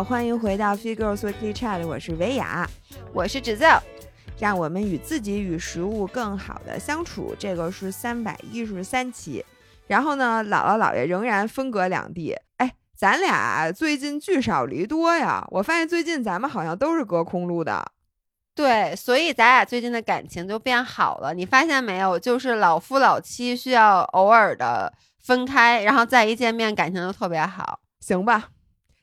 好，欢迎回到 Figures Weekly Chat，我是维雅，我是芷造，让我们与自己与食物更好的相处。这个是三百一十三期，然后呢，姥姥姥爷仍然分隔两地。哎，咱俩最近聚少离多呀，我发现最近咱们好像都是隔空录的。对，所以咱俩最近的感情就变好了。你发现没有？就是老夫老妻需要偶尔的分开，然后再一见面，感情就特别好。行吧，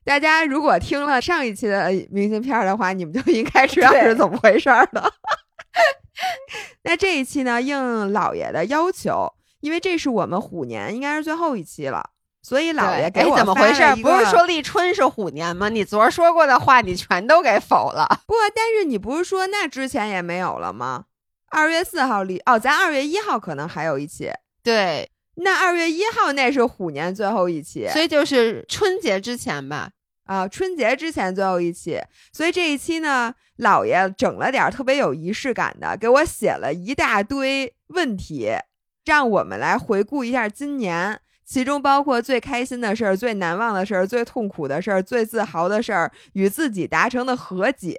大家如果听了上一期的明信片的话，你们就应该知道是怎么回事了。那这一期呢，应老爷的要求，因为这是我们虎年应该是最后一期了，所以老爷给我怎么回事？不是说立春是虎年吗？你昨儿说过的话，你全都给否了。不，但是你不是说那之前也没有了吗？二月四号立哦，咱二月一号可能还有一期。对。那二月一号那是虎年最后一期，所以就是春节之前吧。啊，春节之前最后一期，所以这一期呢，姥爷整了点特别有仪式感的，给我写了一大堆问题，让我们来回顾一下今年，其中包括最开心的事儿、最难忘的事儿、最痛苦的事儿、最自豪的事儿、与自己达成的和解、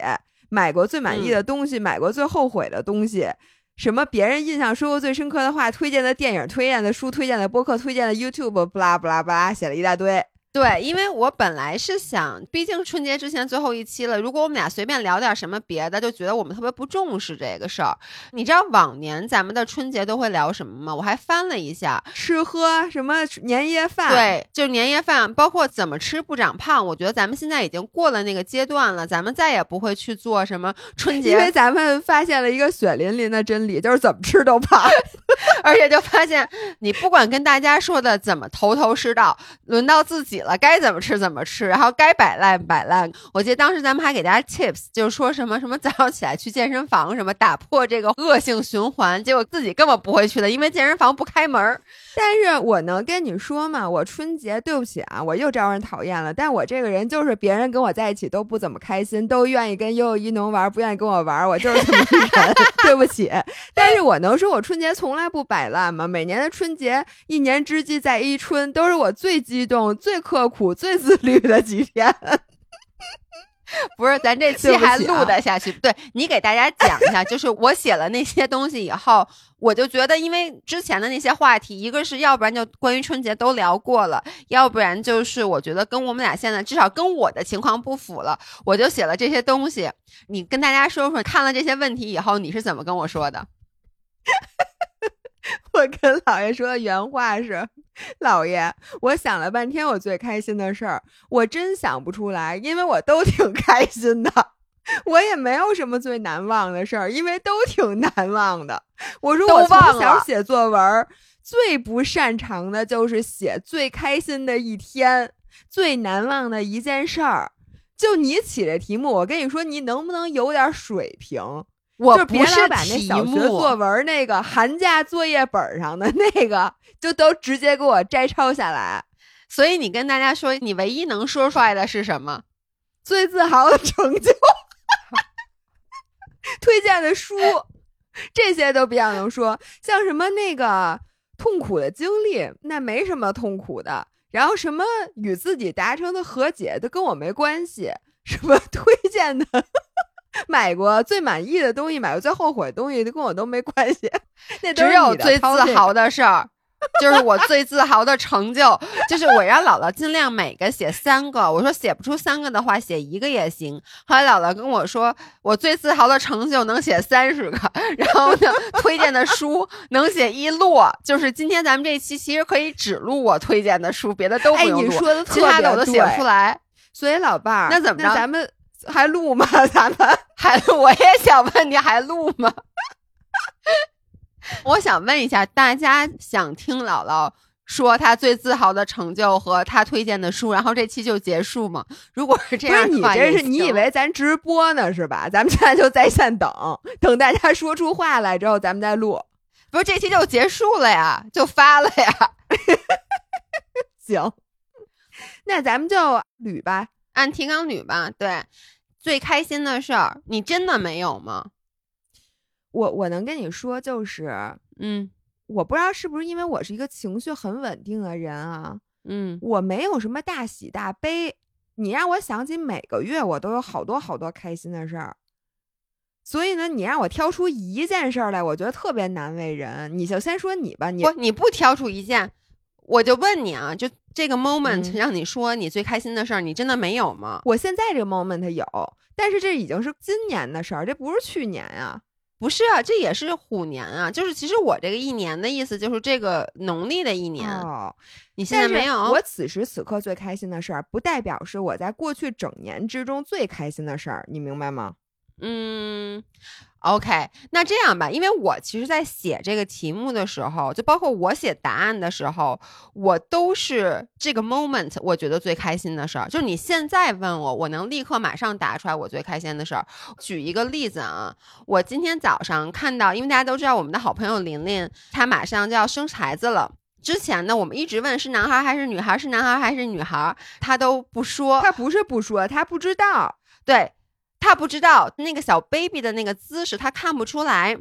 买过最满意的东西、买过最后悔的东西。什么别人印象说过最深刻的话，推荐的电影、推荐的书、推荐的播客、推荐的 YouTube，不拉不拉不拉，写了一大堆。对，因为我本来是想，毕竟春节之前最后一期了，如果我们俩随便聊点什么别的，就觉得我们特别不重视这个事儿。你知道往年咱们的春节都会聊什么吗？我还翻了一下，吃喝什么年夜饭，对，就年夜饭，包括怎么吃不长胖。我觉得咱们现在已经过了那个阶段了，咱们再也不会去做什么 春节，因为咱们发现了一个血淋淋的真理，就是怎么吃都胖，而且就发现你不管跟大家说的怎么头头是道，轮到自己。了该怎么吃怎么吃，然后该摆烂摆烂。我记得当时咱们还给大家 tips，就是说什么什么早上起来去健身房，什么打破这个恶性循环。结果自己根本不会去的，因为健身房不开门。但是我能跟你说嘛，我春节对不起啊，我又招人讨厌了。但我这个人就是别人跟我在一起都不怎么开心，都愿意跟悠悠一农玩，不愿意跟我玩，我就是这么一人。对不起，但是我能说我春节从来不摆烂吗？每年的春节，一年之计在于春，都是我最激动、最刻苦、最自律的几天。不是，咱这期还录得下去？对你给大家讲一下，就是我写了那些东西以后，我就觉得，因为之前的那些话题，一个是要不然就关于春节都聊过了，要不然就是我觉得跟我们俩现在至少跟我的情况不符了，我就写了这些东西。你跟大家说说，看了这些问题以后，你是怎么跟我说的？我跟姥爷说的原话是：“ 姥爷，我想了半天，我最开心的事儿，我真想不出来，因为我都挺开心的。我也没有什么最难忘的事儿，因为都挺难忘的。我说我从小写作文最不擅长的就是写最开心的一天，最难忘的一件事儿。就你起这题目，我跟你说，你能不能有点水平？”我不是把那小学作文那个寒假作业本上的 那个，就都直接给我摘抄下来。所以你跟大家说，你唯一能说出来的是什么？最自豪的成就，推荐的书，这些都比较能说。像什么那个痛苦的经历，那没什么痛苦的。然后什么与自己达成的和解，都跟我没关系。什么推荐的？买过最满意的东西，买过最后悔的东西，跟我都没关系。那只有最自豪 的事儿，就是我最自豪的成就，就是我让姥姥尽量每个写三个。我说写不出三个的话，写一个也行。后来姥姥跟我说，我最自豪的成就能写三十个，然后呢，推荐的书能写一摞。就是今天咱们这期其实可以只录我推荐的书，别的都不用录，其他的我都写不出来。所以老伴儿，那怎么着？咱们。还录吗？咱们还？我也想问你还录吗？我想问一下，大家想听姥姥说她最自豪的成就和她推荐的书，然后这期就结束吗？如果是这样，你这是你以为咱直播呢是吧？咱们现在就在线等，等大家说出话来之后，咱们再录。不是这期就结束了呀？就发了呀？行，那咱们就捋吧。按提纲捋吧，对，最开心的事儿，你真的没有吗？我我能跟你说，就是，嗯，我不知道是不是因为我是一个情绪很稳定的人啊，嗯，我没有什么大喜大悲，你让我想起每个月我都有好多好多开心的事儿，所以呢，你让我挑出一件事儿来，我觉得特别难为人。你就先说你吧，你不，你不挑出一件，我就问你啊，就这个 moment 嗯让你说你最开心的事儿，你真的没有吗？我现在这个 moment 有，但是这已经是今年的事儿，这不是去年啊。不是啊，这也是虎年啊，就是其实我这个一年的意思就是这个农历的一年，哦，你现在没有。我此时此刻最开心的事儿，不代表是我在过去整年之中最开心的事儿，你明白吗？嗯，OK，那这样吧，因为我其实，在写这个题目的时候，就包括我写答案的时候，我都是这个 moment 我觉得最开心的事儿。就是你现在问我，我能立刻马上答出来我最开心的事儿。举一个例子啊，我今天早上看到，因为大家都知道我们的好朋友琳琳，她马上就要生孩子了。之前呢，我们一直问是男孩还是女孩，是男孩还是女孩，她都不说。她不是不说，她不知道。对他不知道那个小 baby 的那个姿势，他看不出来。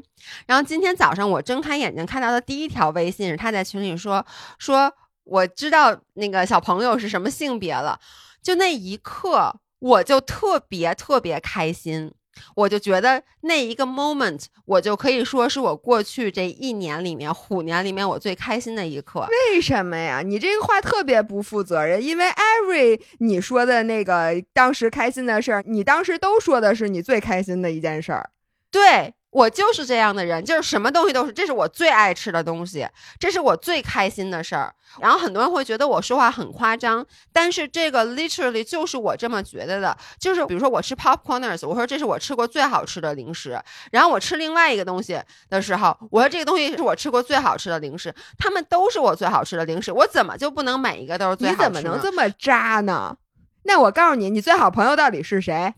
然后今天早上我睁开眼睛看到的第一条微信是他在群里说说我知道那个小朋友是什么性别了，就那一刻我就特别特别开心。我就觉得那一个 moment，我就可以说是我过去这一年里面虎年里面我最开心的一刻。为什么呀？你这个话特别不负责任，因为 every 你说的那个当时开心的事儿，你当时都说的是你最开心的一件事儿。对我就是这样的人，就是什么东西都是，这是我最爱吃的东西，这是我最开心的事儿。然后很多人会觉得我说话很夸张，但是这个 literally 就是我这么觉得的。就是比如说我吃 popcorners，我说这是我吃过最好吃的零食。然后我吃另外一个东西的时候，我说这个东西是我吃过最好吃的零食。他们都是我最好吃的零食，我怎么就不能每一个都是最好吃呢？你怎么能这么渣呢？那我告诉你，你最好朋友到底是谁？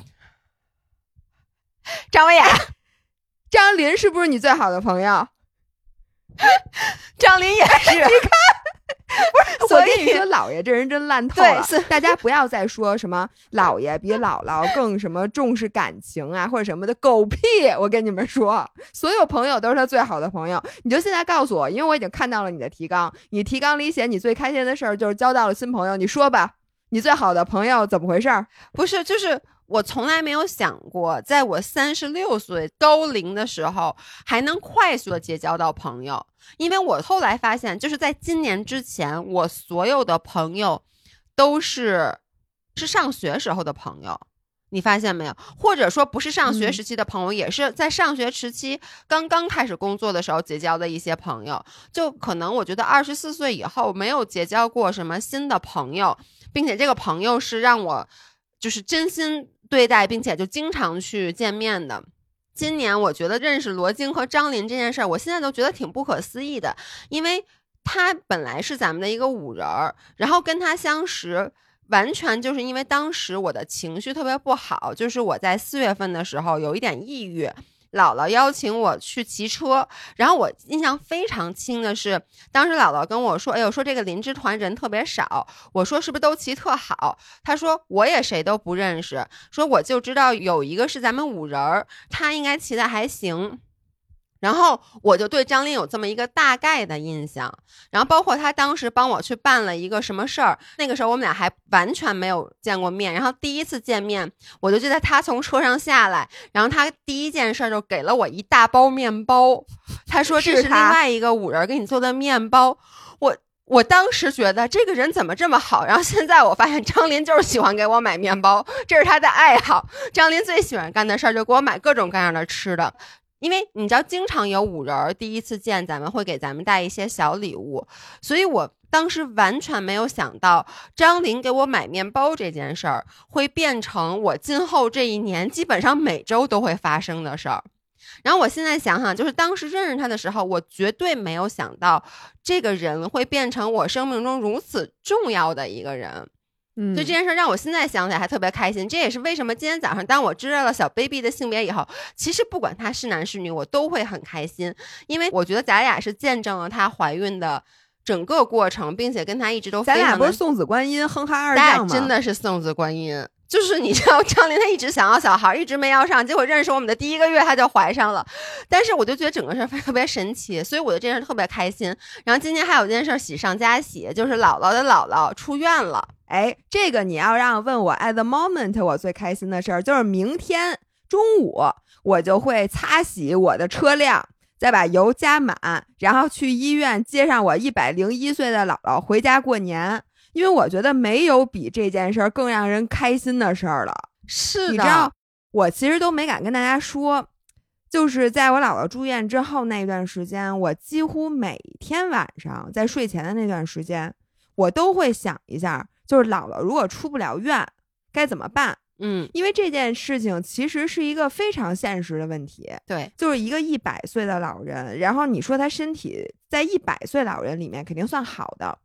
张维亚、张琳是不是你最好的朋友？张琳也 是。所以我跟你说，姥爷这人真烂透了。大家不要再说什么姥爷比姥姥更什么重视感情啊，或者什么的狗屁！我跟你们说，所有朋友都是他最好的朋友。你就现在告诉我，因为我已经看到了你的提纲，你提纲里写你最开心的事儿就是交到了新朋友。你说吧，你最好的朋友怎么回事？不是，就是我从来没有想过，在我三十六岁高龄的时候，还能快速的结交到朋友。因为我后来发现，就是在今年之前，我所有的朋友都是是上学时候的朋友。你发现没有？或者说不是上学嗯时期的朋友，也是在上学时期刚刚开始工作的时候结交的一些朋友。就可能我觉得二十四岁以后没有结交过什么新的朋友，并且这个朋友是让我就是真心对待，并且就经常去见面的。今年我觉得认识罗京和张琳这件事儿，我现在都觉得挺不可思议的，因为他本来是咱们的一个五人儿，然后跟他相识。完全就是因为当时我的情绪特别不好，就是我在四月份的时候有一点抑郁，姥姥邀请我去骑车，然后我印象非常清的是，当时姥姥跟我说：“哎呦，说这个林芝团人特别少。”我说：“是不是都骑特好？”他说：“我也谁都不认识，说我就知道有一个是咱们五人儿，他应该骑的还行。”然后我就对张琳有这么一个大概的印象，然后包括他当时帮我去办了一个什么事儿，那个时候我们俩还完全没有见过面，然后第一次见面，我就记得他从车上下来，然后他第一件事就给了我一大包面包，他说这是另外一个五人给你做的面包，我。我当时觉得这个人怎么这么好，然后现在我发现张琳就是喜欢给我买面包，这是他的爱好。张琳最喜欢干的事儿就给我买各种各样的吃的，因为你知道，经常有五人儿第一次见，咱们会给咱们带一些小礼物，所以我当时完全没有想到张琳给我买面包这件事儿会变成我今后这一年基本上每周都会发生的事儿。然后我现在想想，就是当时认识他的时候，我绝对没有想到这个人会变成我生命中如此重要的一个人。嗯所以这件事让我现在想起来还特别开心。这也是为什么今天早上当我知道了小 baby 的性别以后，其实不管他是男是女，我都会很开心，因为我觉得咱俩是见证了她怀孕的整个过程，并且跟他一直都非常咱俩不是送子观音、哼哈二咱俩将吗？真的是送子观音。就是你知道，张琳她一直想要小孩，一直没要上，结果认识我们的第一个月她就怀上了。但是我就觉得整个事儿特别神奇，所以我对这件事特别开心。然后今天还有一件事喜上加喜，就是姥姥的姥姥出院了。哎，这个你要让问我 at the moment 我最开心的事儿，就是明天中午我就会擦洗我的车辆，再把油加满，然后去医院接上我一百零一岁的姥姥回家过年。因为我觉得没有比这件事儿更让人开心的事儿了。是的，你知道，我其实都没敢跟大家说，就是在我姥姥住院之后那段时间，我几乎每天晚上在睡前的那段时间，我都会想一下，就是姥姥如果出不了院该怎么办。嗯，因为这件事情其实是一个非常现实的问题，对，就是一个一百岁的老人，然后你说他身体在一百岁老人里面肯定算好的，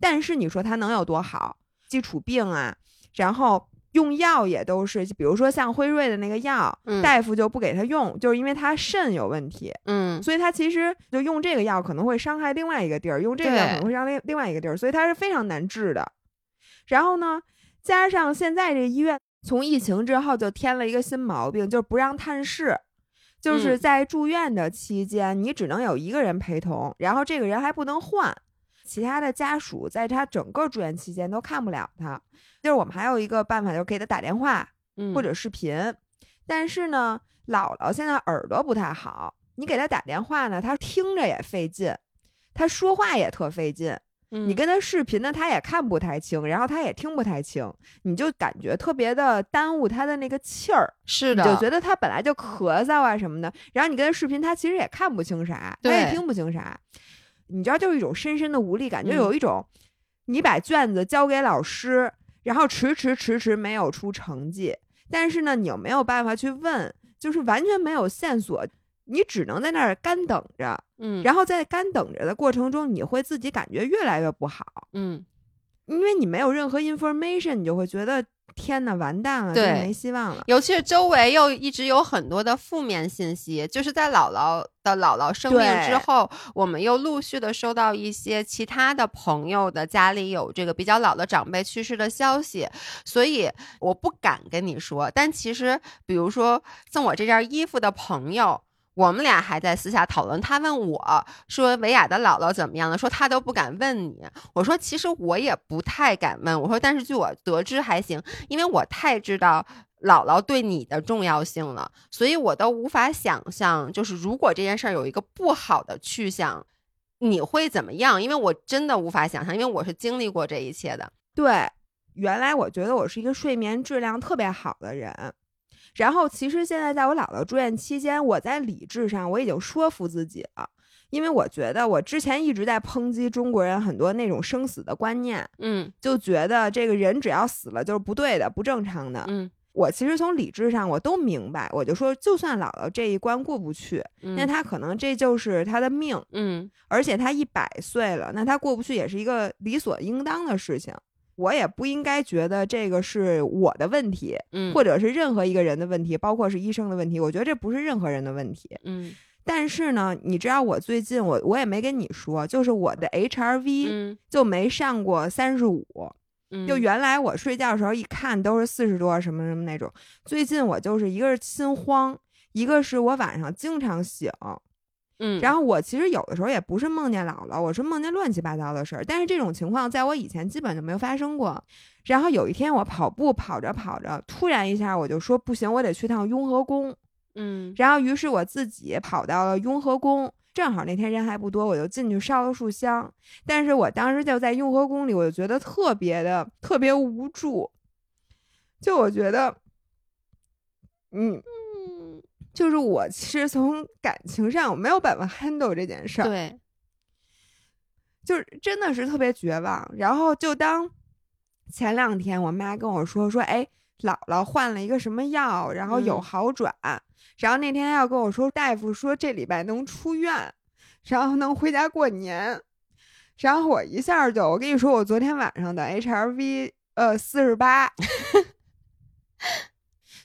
但是你说他能有多好？基础病啊，然后用药也都是，比如说像辉瑞的那个药，嗯大夫就不给他用，就是因为他肾有问题，嗯所以他其实就用这个药可能会伤害另外一个地儿，用这个药可能会伤害另另外一个地儿，所以他是非常难治的。然后呢，加上现在这医院从疫情之后就添了一个新毛病，就是不让探视。就是嗯在住院的期间，你只能有一个人陪同，然后这个人还不能换，其他的家属在他整个住院期间都看不了他。就是我们还有一个办法，就是给他打电话，嗯，或者视频。但是呢，姥姥现在耳朵不太好，你给他打电话呢，他听着也费劲，他说话也特费劲。你你跟他视频呢，他也看不太清，然后他也听不太清，你就感觉特别的耽误他的那个气儿，是的，就觉得他本来就咳嗽啊什么的，然后你跟他视频，他其实也看不清啥，他也听不清啥，你知道，就是一种深深的无力感，就嗯。有一种你把卷子交给老师，然后迟迟迟迟没有出成绩，但是呢，你又没有办法去问，就是完全没有线索，你只能在那儿干等着。嗯，然后在干等着的过程中，你会自己感觉越来越不好，嗯因为你没有任何 information，你就会觉得天呐，完蛋了，对没希望了。尤其是周围又一直有很多的负面信息，就是在姥姥的姥姥生病之后，我们又陆续的收到一些其他的朋友的家里有这个比较老的长辈去世的消息，所以我不敢跟你说。但其实，比如说送我这件衣服的朋友。我们俩还在私下讨论，他问我说：“维亚的姥姥怎么样了？”说他都不敢问你。我说：“其实我也不太敢问。”我说：“但是据我得知还行，因为我太知道姥姥对你的重要性了，所以我都无法想象，就是如果这件事儿有一个不好的去向，你会怎么样？因为我真的无法想象，因为我是经历过这一切的。对，原来我觉得我是一个睡眠质量特别好的人，然后其实现在在我姥姥住院期间，我在理智上我已经说服自己了，因为我觉得我之前一直在抨击中国人很多那种生死的观念，嗯就觉得这个人只要死了就是不对的、不正常的。嗯我其实从理智上我都明白，我就说，就算姥姥这一关过不去，那嗯她可能这就是她的命，嗯而且她一百岁了，那她过不去也是一个理所应当的事情。我也不应该觉得这个是我的问题，嗯，或者是任何一个人的问题，包括是医生的问题。我觉得这不是任何人的问题。嗯但是呢，你知道我最近我我也没跟你说，就是我的 HRV 嗯就没上过三十五，嗯，就原来我睡觉的时候一看都是四十多什么什么那种，最近我就是一个是心慌，一个是我晚上经常醒，嗯，然后我其实有的时候也不是梦见姥姥，我是梦见乱七八糟的事儿，但是这种情况在我以前基本就没有发生过。然后有一天我跑步跑着跑着，突然一下我就说不行，我得去趟雍和宫。嗯然后于是我自己跑到了雍和宫，正好那天人还不多，我就进去烧了束香。但是我当时就在雍和宫里，我就觉得特别的特别无助，就我觉得，嗯，嗯，就是我其实从感情上我没有办法 handle 这件事儿，对，就是真的是特别绝望。然后就当前两天我妈跟我说说，哎，姥姥换了一个什么药，然后有嗯好转。然后那天要跟我说，大夫说这礼拜能出院，然后能回家过年。然后我一下就，我跟你说，我昨天晚上的 HRV 呃四十八。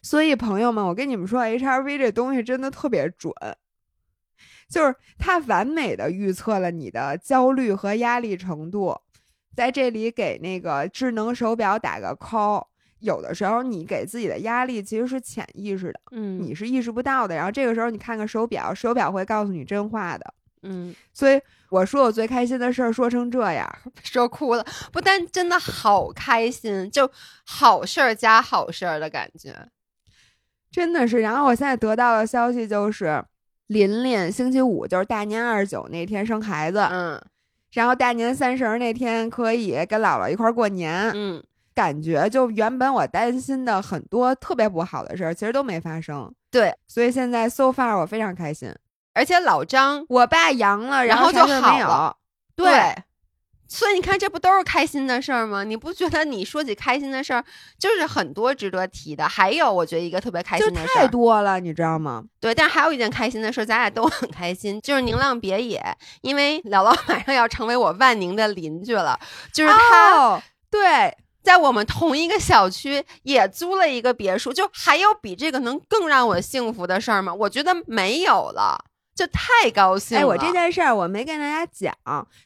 所以朋友们，我跟你们说，HRV 这东西真的特别准，就是它完美的预测了你的焦虑和压力程度。在这里给那个智能手表打个 call，有的时候你给自己的压力其实是潜意识的，嗯你是意识不到的。然后这个时候你看看手表，手表会告诉你真话的。嗯，所以我说我最开心的事儿说成这样，说哭了。不但真的好开心，就好事儿加好事儿的感觉。真的是。然后我现在得到的消息就是，琳琳星期五就是大年二十九那天生孩子，嗯然后大年三十那天可以跟姥姥一块儿过年。嗯，感觉就原本我担心的很多特别不好的事儿，其实都没发生。对。所以现在 so far 我非常开心。而且老张我爸阳了，然后就没有好了。对，所以你看，这不都是开心的事儿吗？你不觉得你说起开心的事儿，就是很多值得提的？还有，我觉得一个特别开心的事儿太，多了，你知道吗？对，但是还有一件开心的事儿，咱俩都很开心，就是宁浪别野，因为姥姥马上要成为我万宁的邻居了，就是他哦，对，在我们同一个小区也租了一个别墅，就还有比这个能更让我幸福的事儿吗？我觉得没有了，就太高兴了。哎，我这件事儿我没跟大家讲，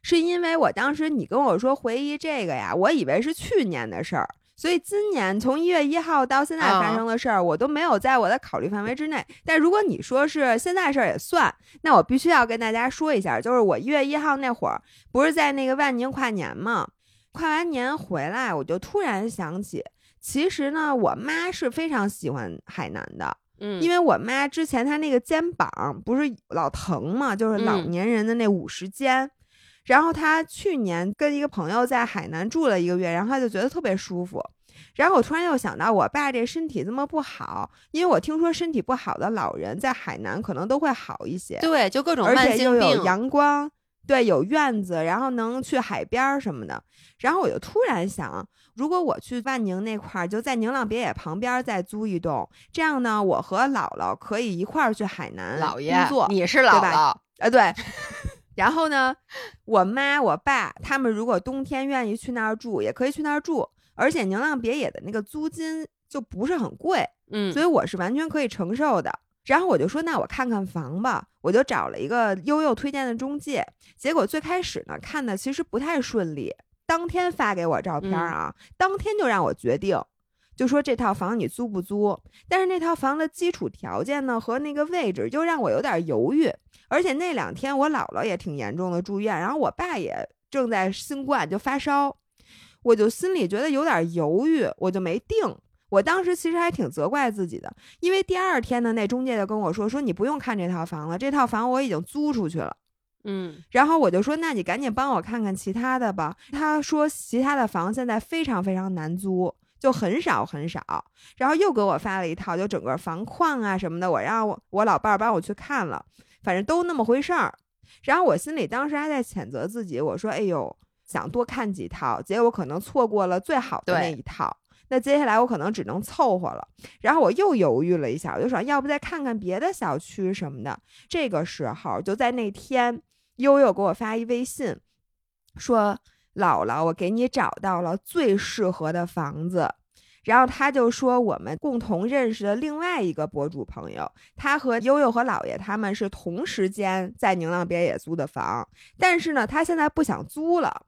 是因为我当时你跟我说回忆这个呀，我以为是去年的事儿。所以今年从一月一号到现在发生的事儿，我都没有在我的考虑范围之内。但如果你说是现在事儿也算，那我必须要跟大家说一下，就是我一月一号那会儿不是在那个万宁跨年嘛？跨完年回来，我就突然想起，其实呢，我妈是非常喜欢海南的。嗯，因为我妈之前她那个肩膀不是老疼嘛，就是老嗯年人的那五十肩。然后她去年跟一个朋友在海南住了一个月，然后她就觉得特别舒服。然后我突然又想到，我爸这身体这么不好，因为我听说身体不好的老人在海南可能都会好一些，对，就各种而慢性且又有，阳光，对，有院子，然后能去海边什么的。然后我就突然想，如果我去万宁那块儿，就在宁浪别野旁边再租一栋，这样呢，我和姥姥可以一块儿去海南姥爷工作，你是姥吧姥，啊，对。然后呢，我妈、我爸他们如果冬天愿意去那儿住，也可以去那儿住，而且宁浪别野的那个租金就不是很贵，嗯，所以我是完全可以承受的。然后我就说，那我看看房吧，我就找了一个悠悠推荐的中介。结果最开始呢，看的其实不太顺利，当天发给我照片啊，当天就让我决定，就说这套房你租不租？但是那套房的基础条件呢和那个位置就让我有点犹豫，而且那两天我姥姥也挺严重的住院，然后我爸也正在新冠就发烧，我就心里觉得有点犹豫，我就没定。我当时其实还挺责怪自己的，因为第二天呢，那中介就跟我说说你不用看这套房了，这套房我已经租出去了。嗯然后我就说，那你赶紧帮我看看其他的吧。他说其他的房现在非常非常难租，就很少很少。然后又给我发了一套，就整个房况啊什么的，我让我我老伴儿帮我去看了，反正都那么回事儿。然后我心里当时还在谴责自己，我说：“哎呦，想多看几套，结果可能错过了最好的那一套。那接下来我可能只能凑合了。”然后我又犹豫了一下，我就说：“要不再看看别的小区什么的。”这个时候就在那天，悠悠给我发一微信，说：“姥姥，我给你找到了最适合的房子。”然后他就说，我们共同认识的另外一个博主朋友，他和悠悠和姥爷他们是同时间在宁浪别野租的房，但是呢，他现在不想租了。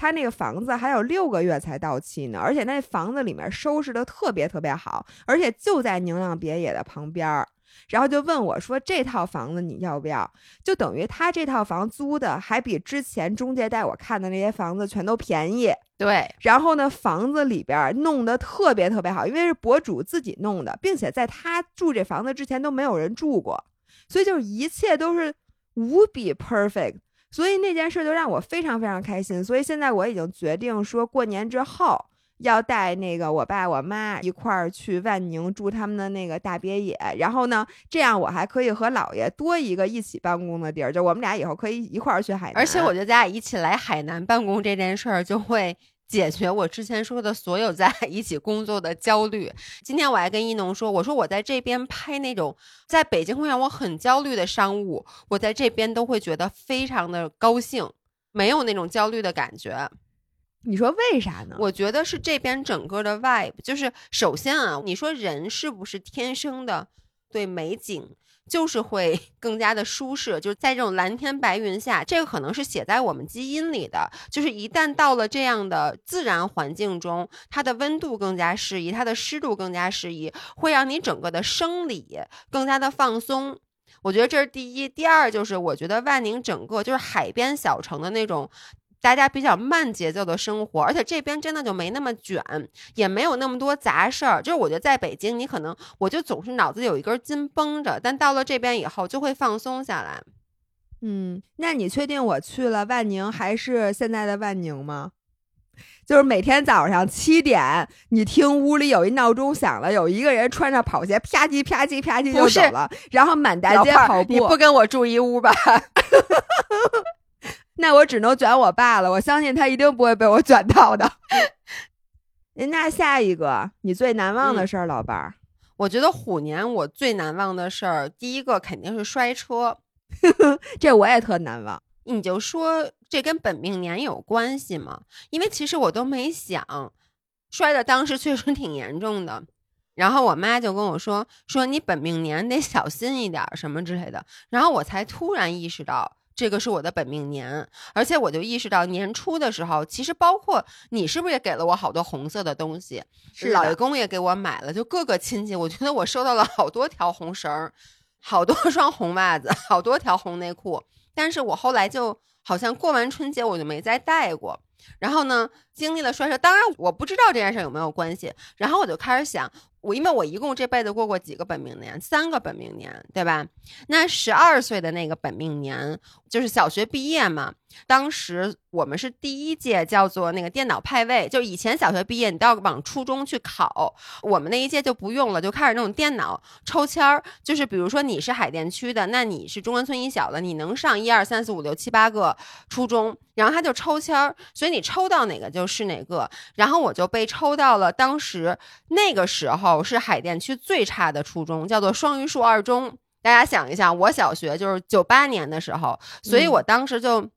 他那个房子还有六个月才到期呢，而且那房子里面收拾的特别特别好，而且就在宁浪别野的旁边儿。然后就问我说：“这套房子你要不要？”就等于他这套房租的还比之前中介带我看的那些房子全都便宜。对，然后呢，房子里边儿弄得特别特别好，因为是博主自己弄的，并且在他住这房子之前都没有人住过，所以就是一切都是无比 perfect。所以那件事就让我非常非常开心。所以现在我已经决定说，过年之后要带那个我爸我妈一块儿去万宁住他们的那个大别野，然后呢，这样我还可以和姥爷多一个一起办公的地儿，就我们俩以后可以一块儿去海南。而且我觉得咱俩一起来海南办公这件事儿，就会解决我之前说的所有在 一起工作的焦虑。今天我还跟一农说，我说我在这边拍那种在北京会让我很焦虑的商务，我在这边都会觉得非常的高兴，没有那种焦虑的感觉。你说为啥呢？我觉得是这边整个的 vibe，就是首先啊，你说人是不是天生的对美景就是会 更加的舒适？就是在这种蓝天白云下，这个可能是写在我们基因里的。就是一旦到了这样的自然环境中，它的温度更加适宜，它的湿度更加适宜，会让你整个的生理更加的放松。我觉得这是第一。第二就是我觉得万宁整个就是海边小城的那种。大家比较慢节奏的生活，而且这边真的就没那么卷，也没有那么多杂事儿。就是我觉得在北京，你可能我就总是脑子有一根筋绷着，但到了这边以后就会放松下来。嗯，那你确定我去了万宁还是现在的万宁吗？就是每天早上七点，你听屋里有一闹钟响了，有一个人穿着跑鞋啪叽啪叽啪叽就走了，然后满大街跑步。你不跟我住一屋吧？那我只能卷我爸了，我相信他一定不会被我卷到的。那下一个你最难忘的事儿，老伴儿，我觉得虎年我最难忘的事儿，第一个肯定是摔车，这我也特难忘。你就说这跟本命年有关系吗？因为其实我都没想，摔的当时确实挺严重的。然后我妈就跟我说说你本命年得小心一点什么之类的，然后我才突然意识到。这个是我的本命年，而且我就意识到年初的时候，其实包括你是不是也给了我好多红色的东西？是老爷公也给我买了，就各个亲戚，我觉得我收到了好多条红绳儿，好多双红袜子，好多条红内裤。但是我后来就好像过完春节我就没再戴过。然后呢，经历了摔车，当然我不知道这件事有没有关系。然后我就开始想。我因为我一共这辈子过过几个本命年，三个本命年，对吧？那十二岁的那个本命年就是小学毕业嘛。当时我们是第一届叫做那个电脑派位，就以前小学毕业你都要往初中去考，我们那一届就不用了，就开始那种电脑抽签儿。就是比如说你是海淀区的，那你是中关村一小的，你能上一二三四五六七八个初中，然后他就抽签儿，所以你抽到哪个就是哪个。然后我就被抽到了当时那个时候。是海淀区最差的初中，叫做双榆树二中。大家想一想，我小学就是九八年的时候，所以我当时就，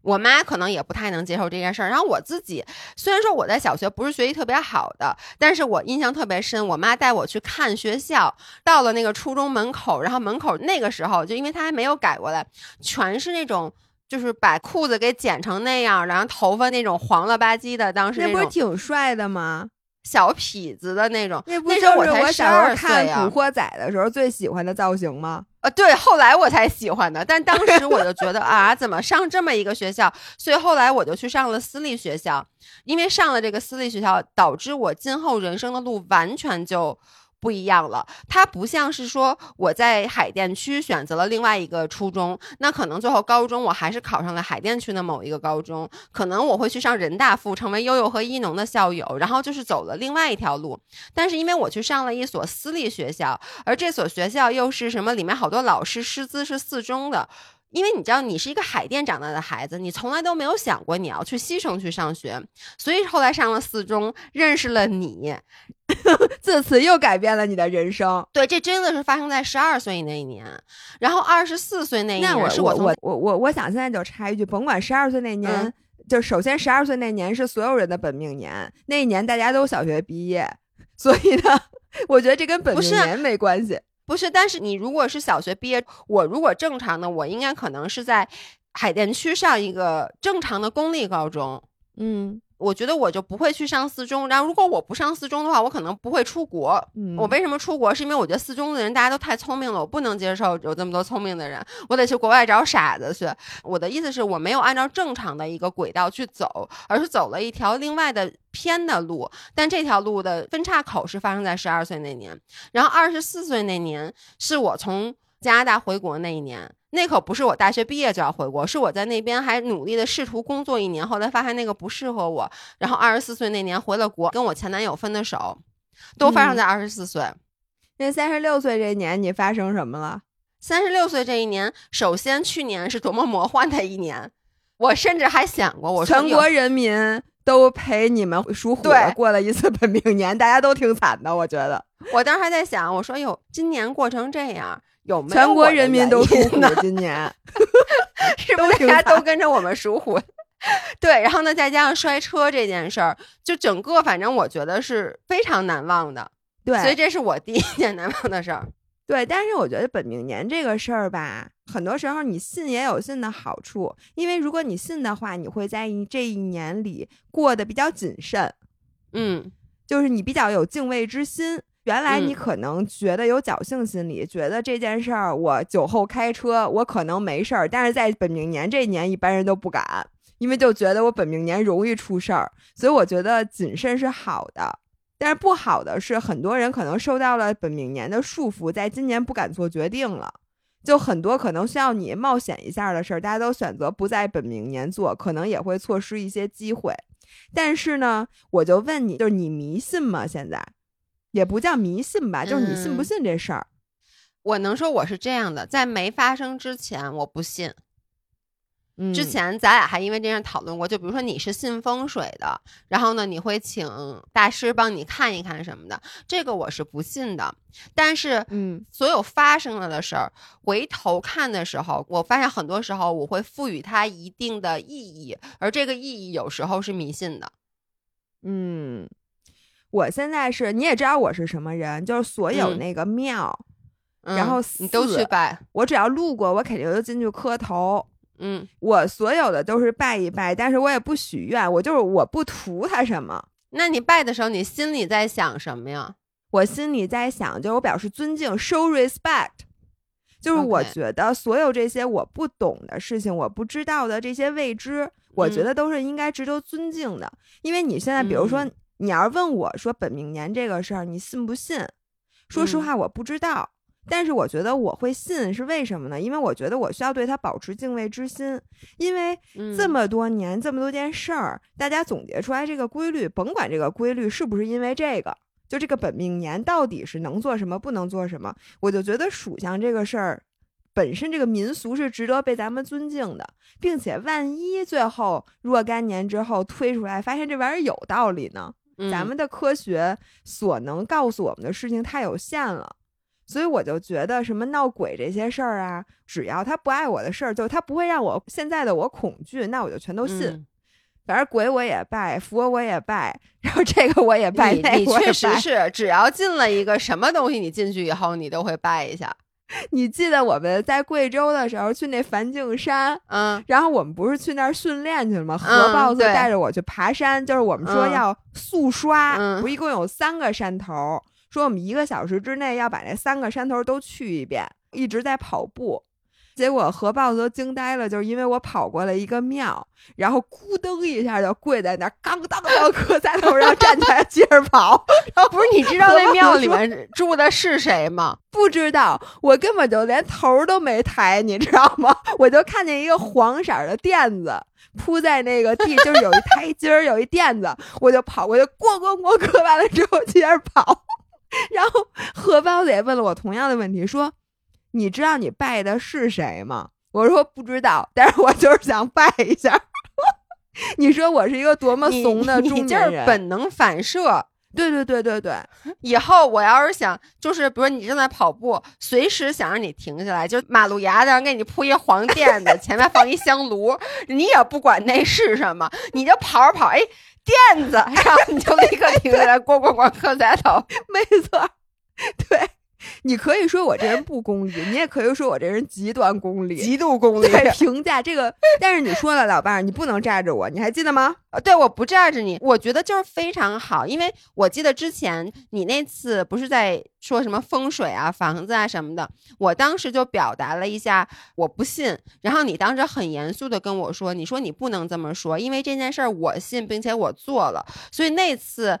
我妈可能也不太能接受这件事儿。然后我自己虽然说我在小学不是学习特别好的，但是我印象特别深。我妈带我去看学校，到了那个初中门口，然后门口那个时候就因为他还没有改过来，全是那种就是把裤子给剪成那样，然后头发那种黄了吧唧的。当时那不是挺帅的吗？小痞子的那种，那不就是我小时候看《古惑仔》的时候最喜欢的造型吗？呃，对，后来我才喜欢的，但当时我就觉得 啊，怎么上这么一个学校？所以后来我就去上了私立学校，因为上了这个私立学校，导致我今后人生的路完全就。不一样了，它不像是说我在海淀区选择了另外一个初中，那可能最后高中我还是考上了海淀区的某一个高中，可能我会去上人大附，成为悠悠和一农的校友，然后就是走了另外一条路。但是因为我去上了一所私立学校，而这所学校又是什么？里面好多老师师资是四中的。因为你知道，你是一个海淀长大的孩子，你从来都没有想过你要去西城去上学，所以后来上了四中，认识了你，自此又改变了你的人生。对，这真的是发生在十二岁那一年，然后二十四岁那一年是我我我我我想现在就插一句，甭管十二岁那年，就首先十二岁那年是所有人的本命年，那一年大家都小学毕业，所以呢，我觉得这跟本命年没关系。不是，但是你如果是小学毕业，我如果正常的，我应该可能是在海淀区上一个正常的公立高中，嗯。我觉得我就不会去上四中，然后如果我不上四中的话，我可能不会出国。我为什么出国？是因为我觉得四中的人大家都太聪明了，我不能接受有这么多聪明的人，我得去国外找傻子去。我的意思是我没有按照正常的一个轨道去走，而是走了一条另外的偏的路。但这条路的分岔口是发生在十二岁那年，然后二十四岁那年是我从加拿大回国那一年。那可不是我大学毕业就要回国，是我在那边还努力的试图工作一年，后来发现那个不适合我，然后二十四岁那年回了国，跟我前男友分的手，都发生在二十四岁。那三十六岁这一年你发生什么了？三十六岁这一年，首先去年是多么魔幻的一年，我甚至还想过，我全国人民都陪你们属虎的过了一次本命年，大家都挺惨的，我觉得。我当时还在想，我说哟，今年过成这样。有没有全国人民都属虎？今年 是不是大家都跟着我们属虎？对，然后呢，再加上摔车这件事儿，就整个反正我觉得是非常难忘的。对，所以这是我第一件难忘的事儿。对，但是我觉得本命年这个事儿吧，很多时候你信也有信的好处，因为如果你信的话，你会在这一年里过得比较谨慎。嗯，就是你比较有敬畏之心。原来你嗯可能觉得有侥幸心理，觉得这件事儿我酒后开车我可能没事儿，但是在本命年这一年一般人都不敢，因为就觉得我本命年容易出事儿，所以我觉得谨慎是好的。但是不好的是，很多人可能受到了本命年的束缚，在今年不敢做决定了。就很多可能需要你冒险一下的事儿，大家都选择不在本命年做，可能也会错失一些机会。但是呢，我就问你，就是你迷信吗？现在也不叫迷信吧，就是你信不嗯信这事儿？我能说我是这样的，在没发生之前我不信。嗯，之前咱俩还因为这样讨论过，就比如说你是信风水的，然后呢你会请大师帮你看一看什么的，这个我是不信的。但是嗯所有发生了的事儿，回头看的时候，我发现很多时候我会赋予它一定的意义，而这个意义有时候是迷信的。嗯，我现在是你也知道我是什么人，就是所有嗯那个庙，嗯然后你都去拜，我只要路过，我肯定就进去磕头。嗯，我所有的都是拜一拜，但是我也不许愿，我就是我不图他什么。那你拜的时候，你心里在想什么呀？我心里在想，就是我表示尊敬，show respect，就是我觉得所有这些我不懂的事情，我不知道的这些未知，我觉嗯得都是应该值得尊敬的。因为你现在，比如说，嗯你要是问我说本命年这个事儿，你信不信？说实嗯话，我不知道。但是我觉得我会信，是为什么呢？因为我觉得我需要对他保持敬畏之心，因为嗯这么多年，这么多件事儿，大家总结出来这个规律，甭管这个规律是不是因为这个，就这个本命年到底是能做什么，不能做什么，我就觉得属相这个事儿本身这个民俗是值得被咱们尊敬的，并且万一最后若干年之后推出来，发现这玩意儿有道理呢，咱嗯们的科学所能告诉我们的事情太有限了。所以我就觉得什么闹鬼这些事儿啊，只要他不碍我的事儿，就他不会让我现在的我恐惧，那我就全都信。嗯反正鬼我也拜，佛我也拜，然后这个我也拜，你你那个我也确实是，只要进了一个什么东西，你进去以后你都会拜一下。你记得我们在贵州的时候去那梵净山，嗯然后我们不是去那儿训练去了吗？嗯何豹子对带着我去爬山，就是我们说嗯要速刷，嗯不一共有三个山头，说我们一个小时之内要把这三个山头都去一遍，一直在跑步。结果何豹子都惊呆了，就是因为我跑过了一个庙，然后咕噔一下就跪在那儿，刚当当磕在头上，站起来接着跑。然后不是，你知道那庙里面住的是谁吗？不知道，我根本就连头都没抬，你知道吗？我就看见一个黄色的垫子铺在那个地，就是有一台阶儿，有一垫子，我就跑过去，咣咣咣磕完了之后接着跑。然后何包子也问了我同样的问题，说：“你知道你拜的是谁吗？”我说不知道，但是我就是想拜一下。你说我是一个多么怂的中年人？是本能反射。对对对对对，以后我要是想，就是比如你正在跑步，随时想让你停下来，就马路牙子上给你铺一黄垫子，前面放一香炉，你也不管那是什么，你就跑着跑，哎，垫子，然后你就立刻停下来，咣咣咣磕在头。没错，对，你可以说我这人不功利，你也可以说我这人极端功利。极度功利。对，评价这个，但是你说了，老伴儿，你不能炸着我，你还记得吗？呃对，我不炸着你，我觉得就是非常好，因为我记得之前你那次不是在说什么风水啊、房子啊什么的，我当时就表达了一下我不信，然后你当时很严肃的跟我说，你说你不能这么说，因为这件事儿我信，并且我做了，所以那次。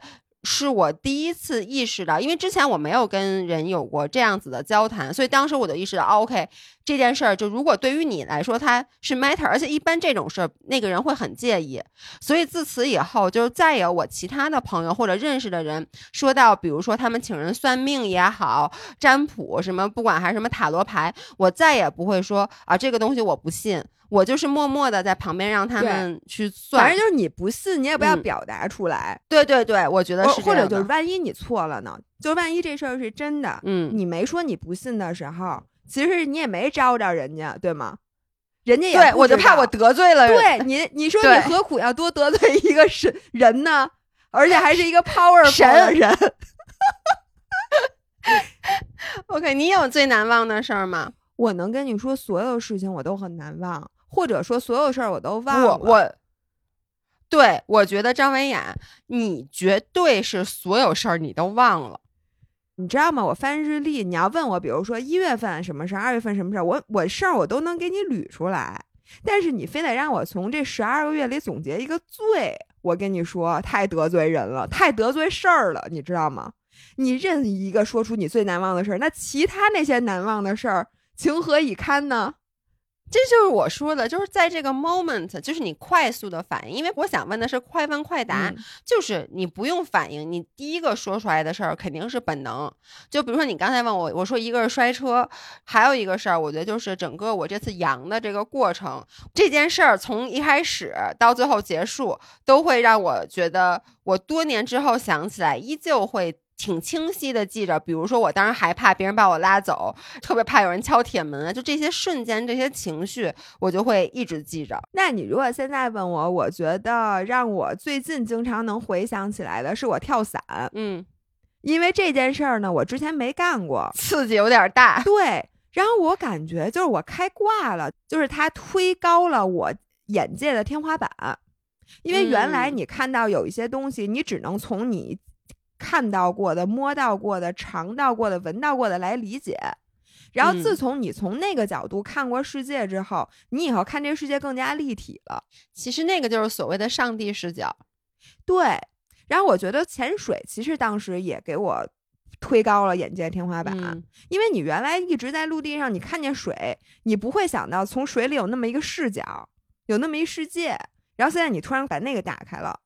是我第一次意识到，因为之前我没有跟人有过这样子的交谈，所以当时我就意识到、，OK，这件事儿就如果对于你来说它是 matter，而且一般这种事儿那个人会很介意，所以自此以后，就是再有我其他的朋友或者认识的人说到，比如说他们请人算命也好，占卜什么，不管还是什么塔罗牌，我再也不会说啊这个东西我不信，我就是默默的在旁边让他们去算。反正就是你不信，你也不要嗯表达出来，对对对，我觉得是这样或者就是万一你错了呢？就万一这事儿是真的，嗯，你没说你不信的时候，其实你也没招着人家，对吗？人家也对我就怕我得罪了人。对你，你说你何苦要多得罪一个神人呢？而且还是一个 powerful 神的人。OK，你有最难忘的事儿吗？我能跟你说，所有事情我都很难忘，或者说所有事儿我都忘了。我我，对我觉得张文雅，你绝对是所有事儿你都忘了。你知道吗？我翻日历，你要问我，比如说一月份什么事儿，二月份什么事儿，我我事儿我都能给你捋出来。但是你非得让我从这十二个月里总结一个最，我跟你说，太得罪人了，太得罪事儿了，你知道吗？你任意一个说出你最难忘的事儿，那其他那些难忘的事儿，情何以堪呢？这就是我说的，就是在这个 moment，就是你快速的反应。因为我想问的是快问快答，嗯就是你不用反应，你第一个说出来的事儿肯定是本能。就比如说你刚才问我，我说一个是摔车，还有一个事儿，我觉得就是整个我这次阳的这个过程，这件事儿从一开始到最后结束，都会让我觉得我多年之后想起来，依旧会。挺清晰的记着，比如说我当时害怕别人把我拉走，特别怕有人敲铁门啊，就这些瞬间、这些情绪，我就会一直记着。那你如果现在问我，我觉得让我最近经常能回想起来的是我跳伞，嗯，因为这件事儿呢，我之前没干过，刺激有点大。对，然后我感觉就是我开挂了，就是它推高了我眼界的天花板，因为原来嗯你看到有一些东西，你只能从你看到过的、摸到过的、尝到过的、闻到过的来理解。然后，自嗯从你从那个角度看过世界之后，你以后看这个世界更加立体了。其实那个就是所谓的上帝视角。对，然后我觉得潜水其实当时也给我推高了眼界天花板，嗯因为你原来一直在陆地上，你看见水，你不会想到从水里有那么一个视角，有那么一世界。然后现在你突然把那个打开了，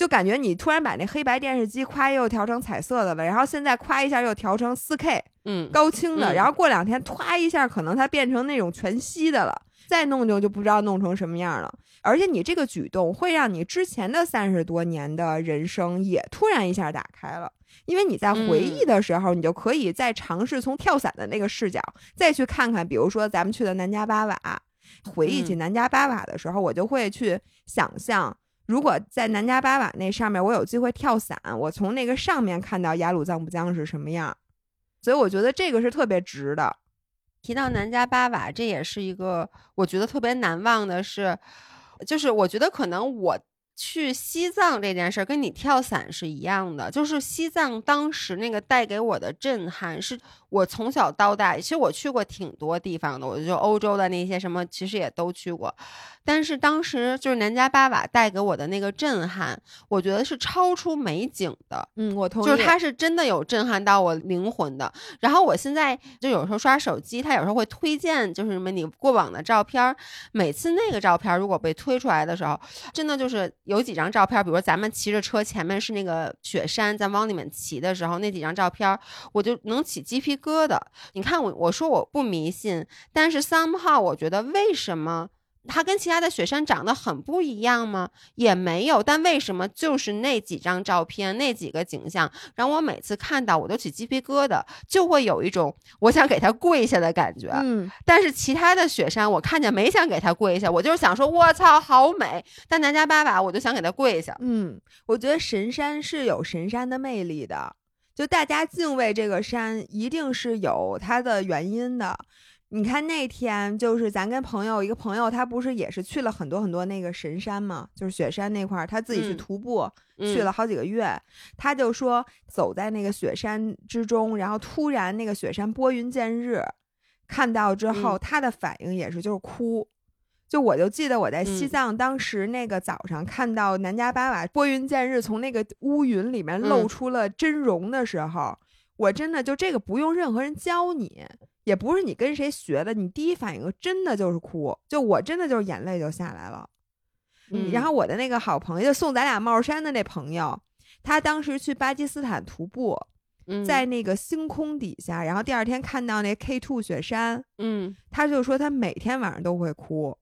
就感觉你突然把那黑白电视机夸又调成彩色的了，然后现在夸一下又调成四 K 嗯，高清的，嗯然后过两天唰一下，可能它变成那种全息的了，再弄就就不知道弄成什么样了。而且你这个举动会让你之前的三十多年的人生也突然一下打开了，因为你在回忆的时候，你就可以再尝试从跳伞的那个视角再去看看，比如说咱们去的南迦巴瓦，回忆起嗯南迦巴瓦的时候，我就会去想象。如果在南迦巴瓦那上面，我有机会跳伞，我从那个上面看到雅鲁藏布江是什么样，所以我觉得这个是特别值的。提到南迦巴瓦，这也是一个我觉得特别难忘的是，就是我觉得可能我去西藏这件事儿跟你跳伞是一样的，就是西藏当时那个带给我的震撼，是我从小到大，其实我去过挺多地方的，我就欧洲的那些什么其实也都去过，但是当时就是南迦巴瓦带给我的那个震撼，我觉得是超出美景的。嗯，我同意。就是它是真的有震撼到我灵魂的。然后我现在就有时候刷手机，它有时候会推荐就是什么你过往的照片儿，每次那个照片儿如果被推出来的时候，真的就是有几张照片，比如咱们骑着车，前面是那个雪山，咱往里面骑的时候，那几张照片，我就能起鸡皮疙瘩。你看我我说我不迷信，但是 somehow 我觉得为什么？它跟其他的雪山长得很不一样吗？也没有，但为什么就是那几张照片、那几个景象，让我每次看到我都起鸡皮疙瘩，就会有一种我想给他跪下的感觉。嗯，但是其他的雪山我看见没想给他跪下，我就是想说我操好美，但南迦巴瓦我就想给他跪下。嗯，我觉得神山是有神山的魅力的，就大家敬畏这个山，一定是有它的原因的。你看那天就是咱跟朋友一个朋友，他不是也是去了很多很多那个神山嘛，就是雪山那块儿，他自己去嗯徒步、嗯去了好几个月。他就说走在那个雪山之中，然后突然那个雪山拨云见日，看到之后，嗯他的反应也是就是哭。就我就记得我在西嗯藏当时那个早上看到南迦巴瓦拨云见日，从那个乌云里面露嗯出了真容的时候，我真的就这个不用任何人教你，也不是你跟谁学的，你第一反应真的就是哭，就我真的就是眼泪就下来了。嗯然后我的那个好朋友，就送咱俩帽衫的那朋友，他当时去巴基斯坦徒步，嗯在那个星空底下，然后第二天看到那 K two 雪山，嗯，他就说他每天晚上都会哭。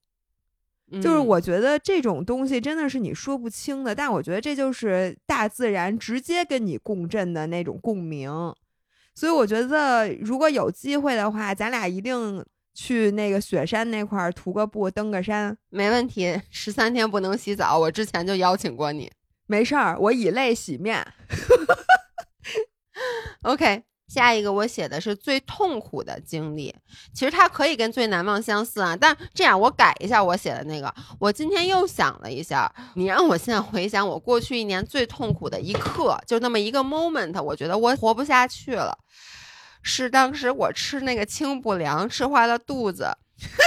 就是嗯我觉得这种东西真的是你说不清的，但我觉得这就是大自然直接跟你共振的那种共鸣。所以我觉得如果有机会的话，咱俩一定去那个雪山那块儿徒个步、登个山。没问题，十三天不能洗澡，我之前就邀请过你。没事儿，我以泪洗面。OK，下一个我写的是最痛苦的经历，其实它可以跟最难忘相似啊。但这样我改一下我写的那个。我今天又想了一下，你让我现在回想我过去一年最痛苦的一刻，就那么一个 moment，我觉得我活不下去了。是当时我吃那个清补凉吃坏了肚子，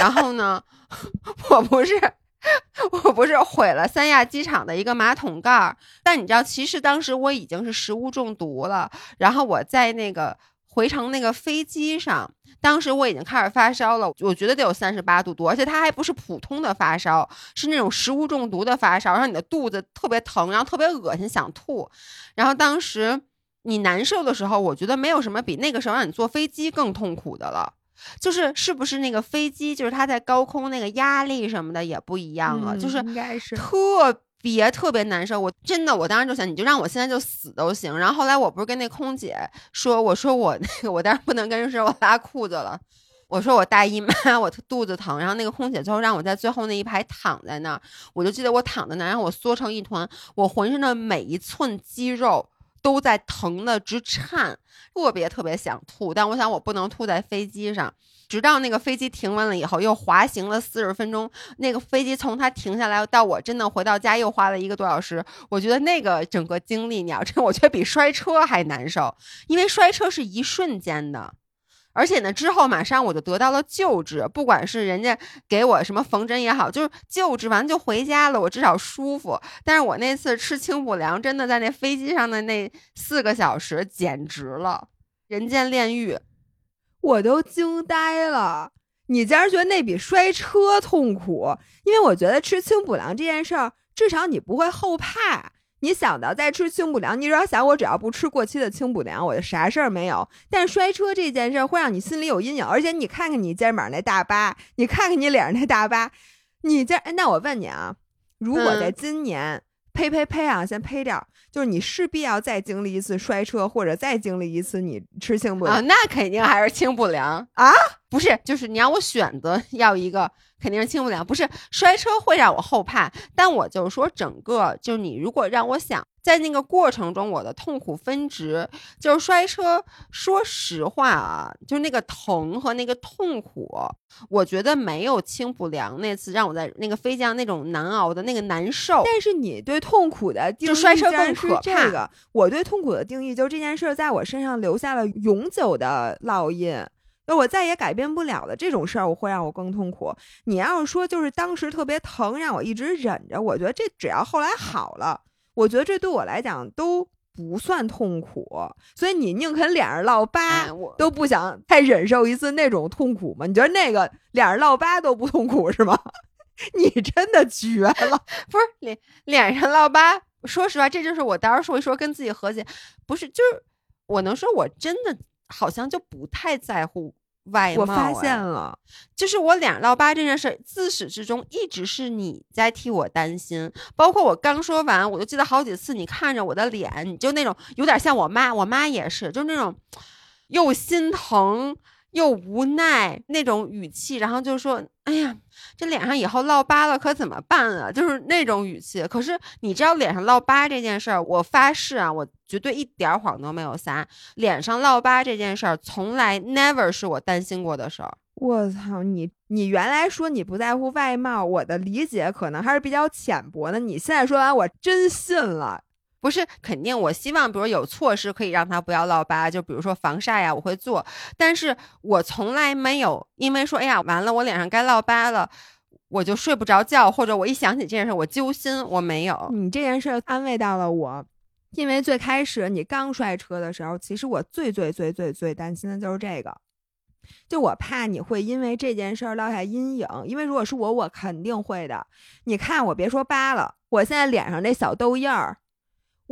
然后呢，我不是。我不是毁了三亚机场的一个马桶盖儿，但你知道，其实当时我已经是食物中毒了。然后我在那个回程那个飞机上，当时我已经开始发烧了，我觉得得有三十八度多，而且它还不是普通的发烧，是那种食物中毒的发烧，然后你的肚子特别疼，然后特别恶心，想吐。然后当时你难受的时候，我觉得没有什么比那个时候让你坐飞机更痛苦的了。就是是不是那个飞机，就是它在高空那个压力什么的也不一样了，就是应该是特别特别难受。我真的，我当时就想，你就让我现在就死都行。然后后来我不是跟那空姐说，我说我那个我当时不能跟人说我拉裤子了，我说我大姨妈，我肚子疼。然后那个空姐最后让我在最后那一排躺在那儿，我就记得我躺在那儿，然后我缩成一团，我浑身的每一寸肌肉。都在疼的直颤，特别特别想吐，但我想我不能吐在飞机上。直到那个飞机停稳了以后，又滑行了四十分钟。那个飞机从它停下来到我真的回到家，又花了一个多小时。我觉得那个整个经历，你要真，我觉得比摔车还难受，因为摔车是一瞬间的。而且呢，之后马上我就得到了救治，不管是人家给我什么缝针也好，就是救治完就回家了，我至少舒服。但是我那次吃清补凉，真的在那飞机上的那四个小时，简直了，人间炼狱，我都惊呆了。你竟然觉得那比摔车痛苦？因为我觉得吃清补凉这件事儿，至少你不会后怕。你想到再吃清补凉，你只要想我只要不吃过期的清补凉，我就啥事儿没有。但摔车这件事会让你心里有阴影，而且你看看你肩膀那大疤，你看看你脸上那大疤，你这那我问你啊，如果在今年呸呸呸啊，先呸掉，就是你势必要再经历一次摔车，或者再经历一次你吃清补凉。啊，那肯定还是清补凉。啊，不是，就是你让我选择要一个。肯定是轻不了，不是摔车会让我后怕，但我就是说，整个就是你如果让我想在那个过程中我的痛苦分值，就是摔车，说实话啊，就是那个疼和那个痛苦，我觉得没有清不凉那次让我在那个飞机上那种难熬的那个难受。但是你对痛苦的定义，就摔车更可怕。这个我对痛苦的定义，就是这件事在我身上留下了永久的烙印。那我再也改变不了的这种事儿，我会让我更痛苦。你要是说就是当时特别疼，让我一直忍着，我觉得这只要后来好了，我觉得这对我来讲都不算痛苦。所以你宁肯脸上落疤，我都不想再忍受一次那种痛苦吗？你觉得那个脸上落疤都不痛苦是吗？你真的绝了！不是脸脸上落疤，说实话，这就是我当时说一说跟自己和解，不是就是我能说我真的。好像就不太在乎外貌。我发现了，就是我脸上落疤这件事，自始至终一直是你在替我担心。包括我刚说完，我就记得好几次，你看着我的脸，你就那种有点像我妈，我妈也是，就那种又心疼。又无奈那种语气，然后就说：“哎呀，这脸上以后落疤了，可怎么办啊？”就是那种语气。可是你知道脸上落疤这件事儿，我发誓啊，我绝对一点谎都没有撒。脸上落疤这件事儿，从来 never 是我担心过的事儿。我操你！你原来说你不在乎外貌，我的理解可能还是比较浅薄的。你现在说完，我真信了。不是肯定，我希望比如有措施可以让它不要落疤，就比如说防晒呀，我会做。但是我从来没有因为说，哎呀，完了，我脸上该落疤了，我就睡不着觉，或者我一想起这件事我揪心。我没有。你这件事安慰到了我，因为最开始你刚摔车的时候，其实我最最最最最担心的就是这个，就我怕你会因为这件事落下阴影。因为如果是我，我肯定会的。你看我别说疤了，我现在脸上这小痘印儿。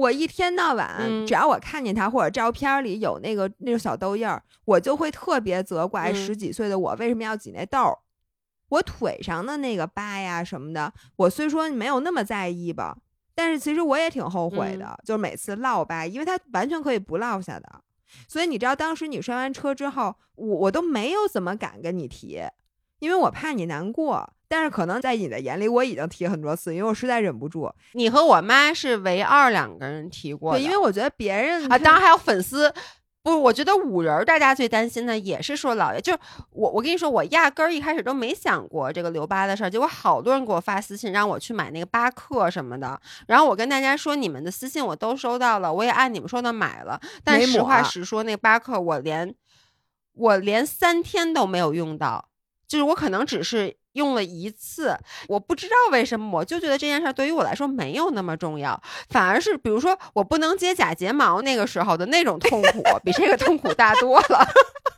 我一天到晚，只要我看见他或者照片里有那个那种小痘印儿，我就会特别责怪十几岁的我为什么要挤那痘儿。我腿上的那个疤呀什么的，我虽说没有那么在意吧，但是其实我也挺后悔的，就是每次落疤，因为它完全可以不落下的。所以你知道，当时你摔完车之后，我我都没有怎么敢跟你提，因为我怕你难过。但是可能在你的眼里，我已经提很多次，因为我实在忍不住。你和我妈是唯二两个人提过，对，因为我觉得别人啊，当然还有粉丝，不，我觉得五仁儿大家最担心的也是说姥爷，就是我，我跟你说，我压根儿一开始都没想过这个留疤的事儿，结果好多人给我发私信让我去买那个疤克什么的，然后我跟大家说，你们的私信我都收到了，我也按你们说的买了，但实话实说，那个疤克我连我连三天都没有用到，就是我可能只是用了一次，我不知道为什么，我就觉得这件事儿对于我来说没有那么重要，反而是比如说我不能接假睫毛那个时候的那种痛苦，比这个痛苦大多了。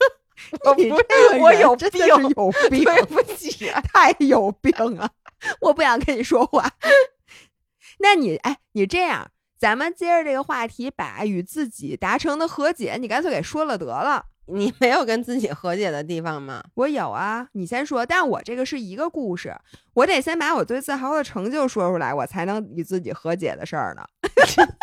我你不这个人我有病是有病，对不起啊，太有病了，我不想跟你说话。那你哎，你这样，咱们接着这个话题，把与自己达成的和解，你干脆给说了得了。你没有跟自己和解的地方吗？我有啊，你先说，但我这个是一个故事，我得先把我最自豪的成就说出来，我才能与自己和解的事儿呢。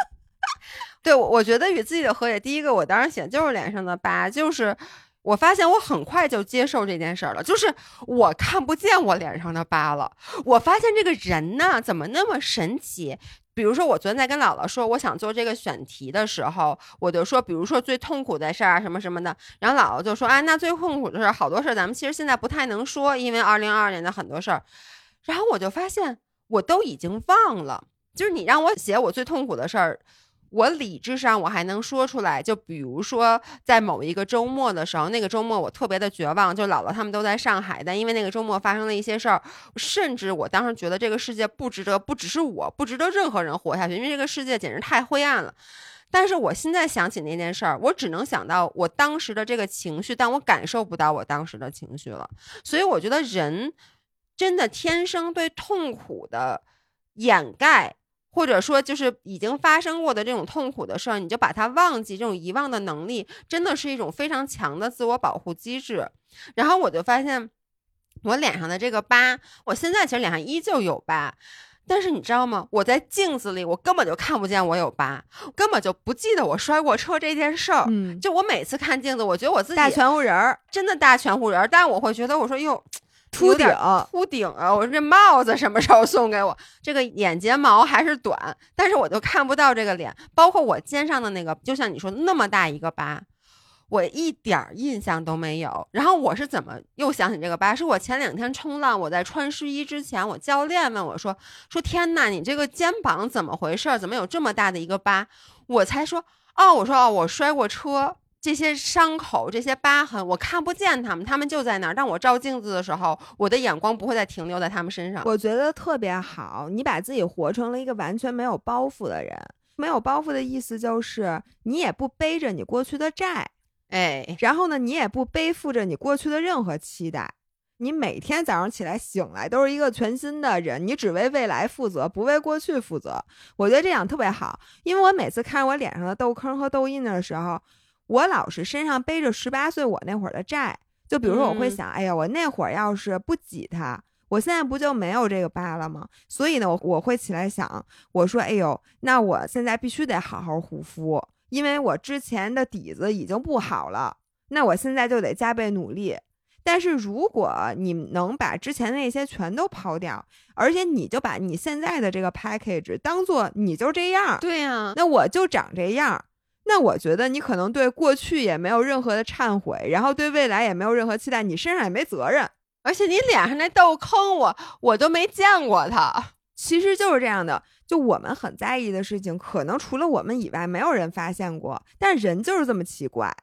对，我我觉得与自己的和解，第一个我当时写就是脸上的疤，就是我发现我很快就接受这件事儿了，就是我看不见我脸上的疤了。我发现这个人呢，怎么那么神奇？比如说，我昨天在跟姥姥说我想做这个选题的时候，我就说，比如说最痛苦的事儿啊，什么什么的。然后姥姥就说，啊，那最痛苦的事儿，好多事儿咱们其实现在不太能说，因为二零二二年的很多事儿。然后我就发现，我都已经忘了，就是你让我写我最痛苦的事儿，我理智上我还能说出来，就比如说在某一个周末的时候，那个周末我特别的绝望，就姥姥他们都在上海，但因为那个周末发生了一些事儿，甚至我当时觉得这个世界不值得，不只是我，不值得任何人活下去，因为这个世界简直太灰暗了。但是我现在想起那件事儿，我只能想到我当时的这个情绪，但我感受不到我当时的情绪了。所以我觉得人真的天生对痛苦的掩盖，或者说就是已经发生过的这种痛苦的事儿，你就把它忘记，这种遗忘的能力，真的是一种非常强的自我保护机制。然后我就发现，我脸上的这个疤，我现在其实脸上依旧有疤。但是你知道吗？我在镜子里，我根本就看不见我有疤，根本就不记得我摔过车这件事儿。嗯，就我每次看镜子，我觉得我自己大全乎人儿，真的大全乎人儿，但我会觉得我说哟，秃顶秃顶啊！我说这帽子什么时候送给我？这个眼睫毛还是短，但是我就看不到这个脸，包括我肩上的那个，就像你说那么大一个疤，我一点儿印象都没有。然后我是怎么又想起这个疤？是我前两天冲浪，我在穿湿衣之前，我教练问我说：“说天呐，你这个肩膀怎么回事儿？怎么有这么大的一个疤？”我才说：“哦，我说哦，我摔过车。”这些伤口、这些疤痕，我看不见他们，他们就在那儿。但我照镜子的时候，我的眼光不会再停留在他们身上。我觉得特别好，你把自己活成了一个完全没有包袱的人。没有包袱的意思就是你也不背着你过去的债，哎，然后呢，你也不背负着你过去的任何期待。你每天早上起来醒来都是一个全新的人，你只为未来负责，不为过去负责。我觉得这样特别好，因为我每次看我脸上的痘坑和痘印的时候，我老是身上背着十八岁我那会儿的债。就比如说，我会嗯想，哎呀，我那会儿要是不挤它，我现在不就没有这个疤了吗？所以呢，我我会起来想，我说，哎呦，那我现在必须得好好护肤，因为我之前的底子已经不好了，那我现在就得加倍努力。但是如果你能把之前的那些全都抛掉，而且你就把你现在的这个 package 当做你就这样，对呀、那我就长这样。那我觉得你可能对过去也没有任何的忏悔，然后对未来也没有任何期待，你身上也没责任。而且你脸上那痘坑我，我都没见过它。其实就是这样的，就我们很在意的事情，可能除了我们以外，没有人发现过。但人就是这么奇怪，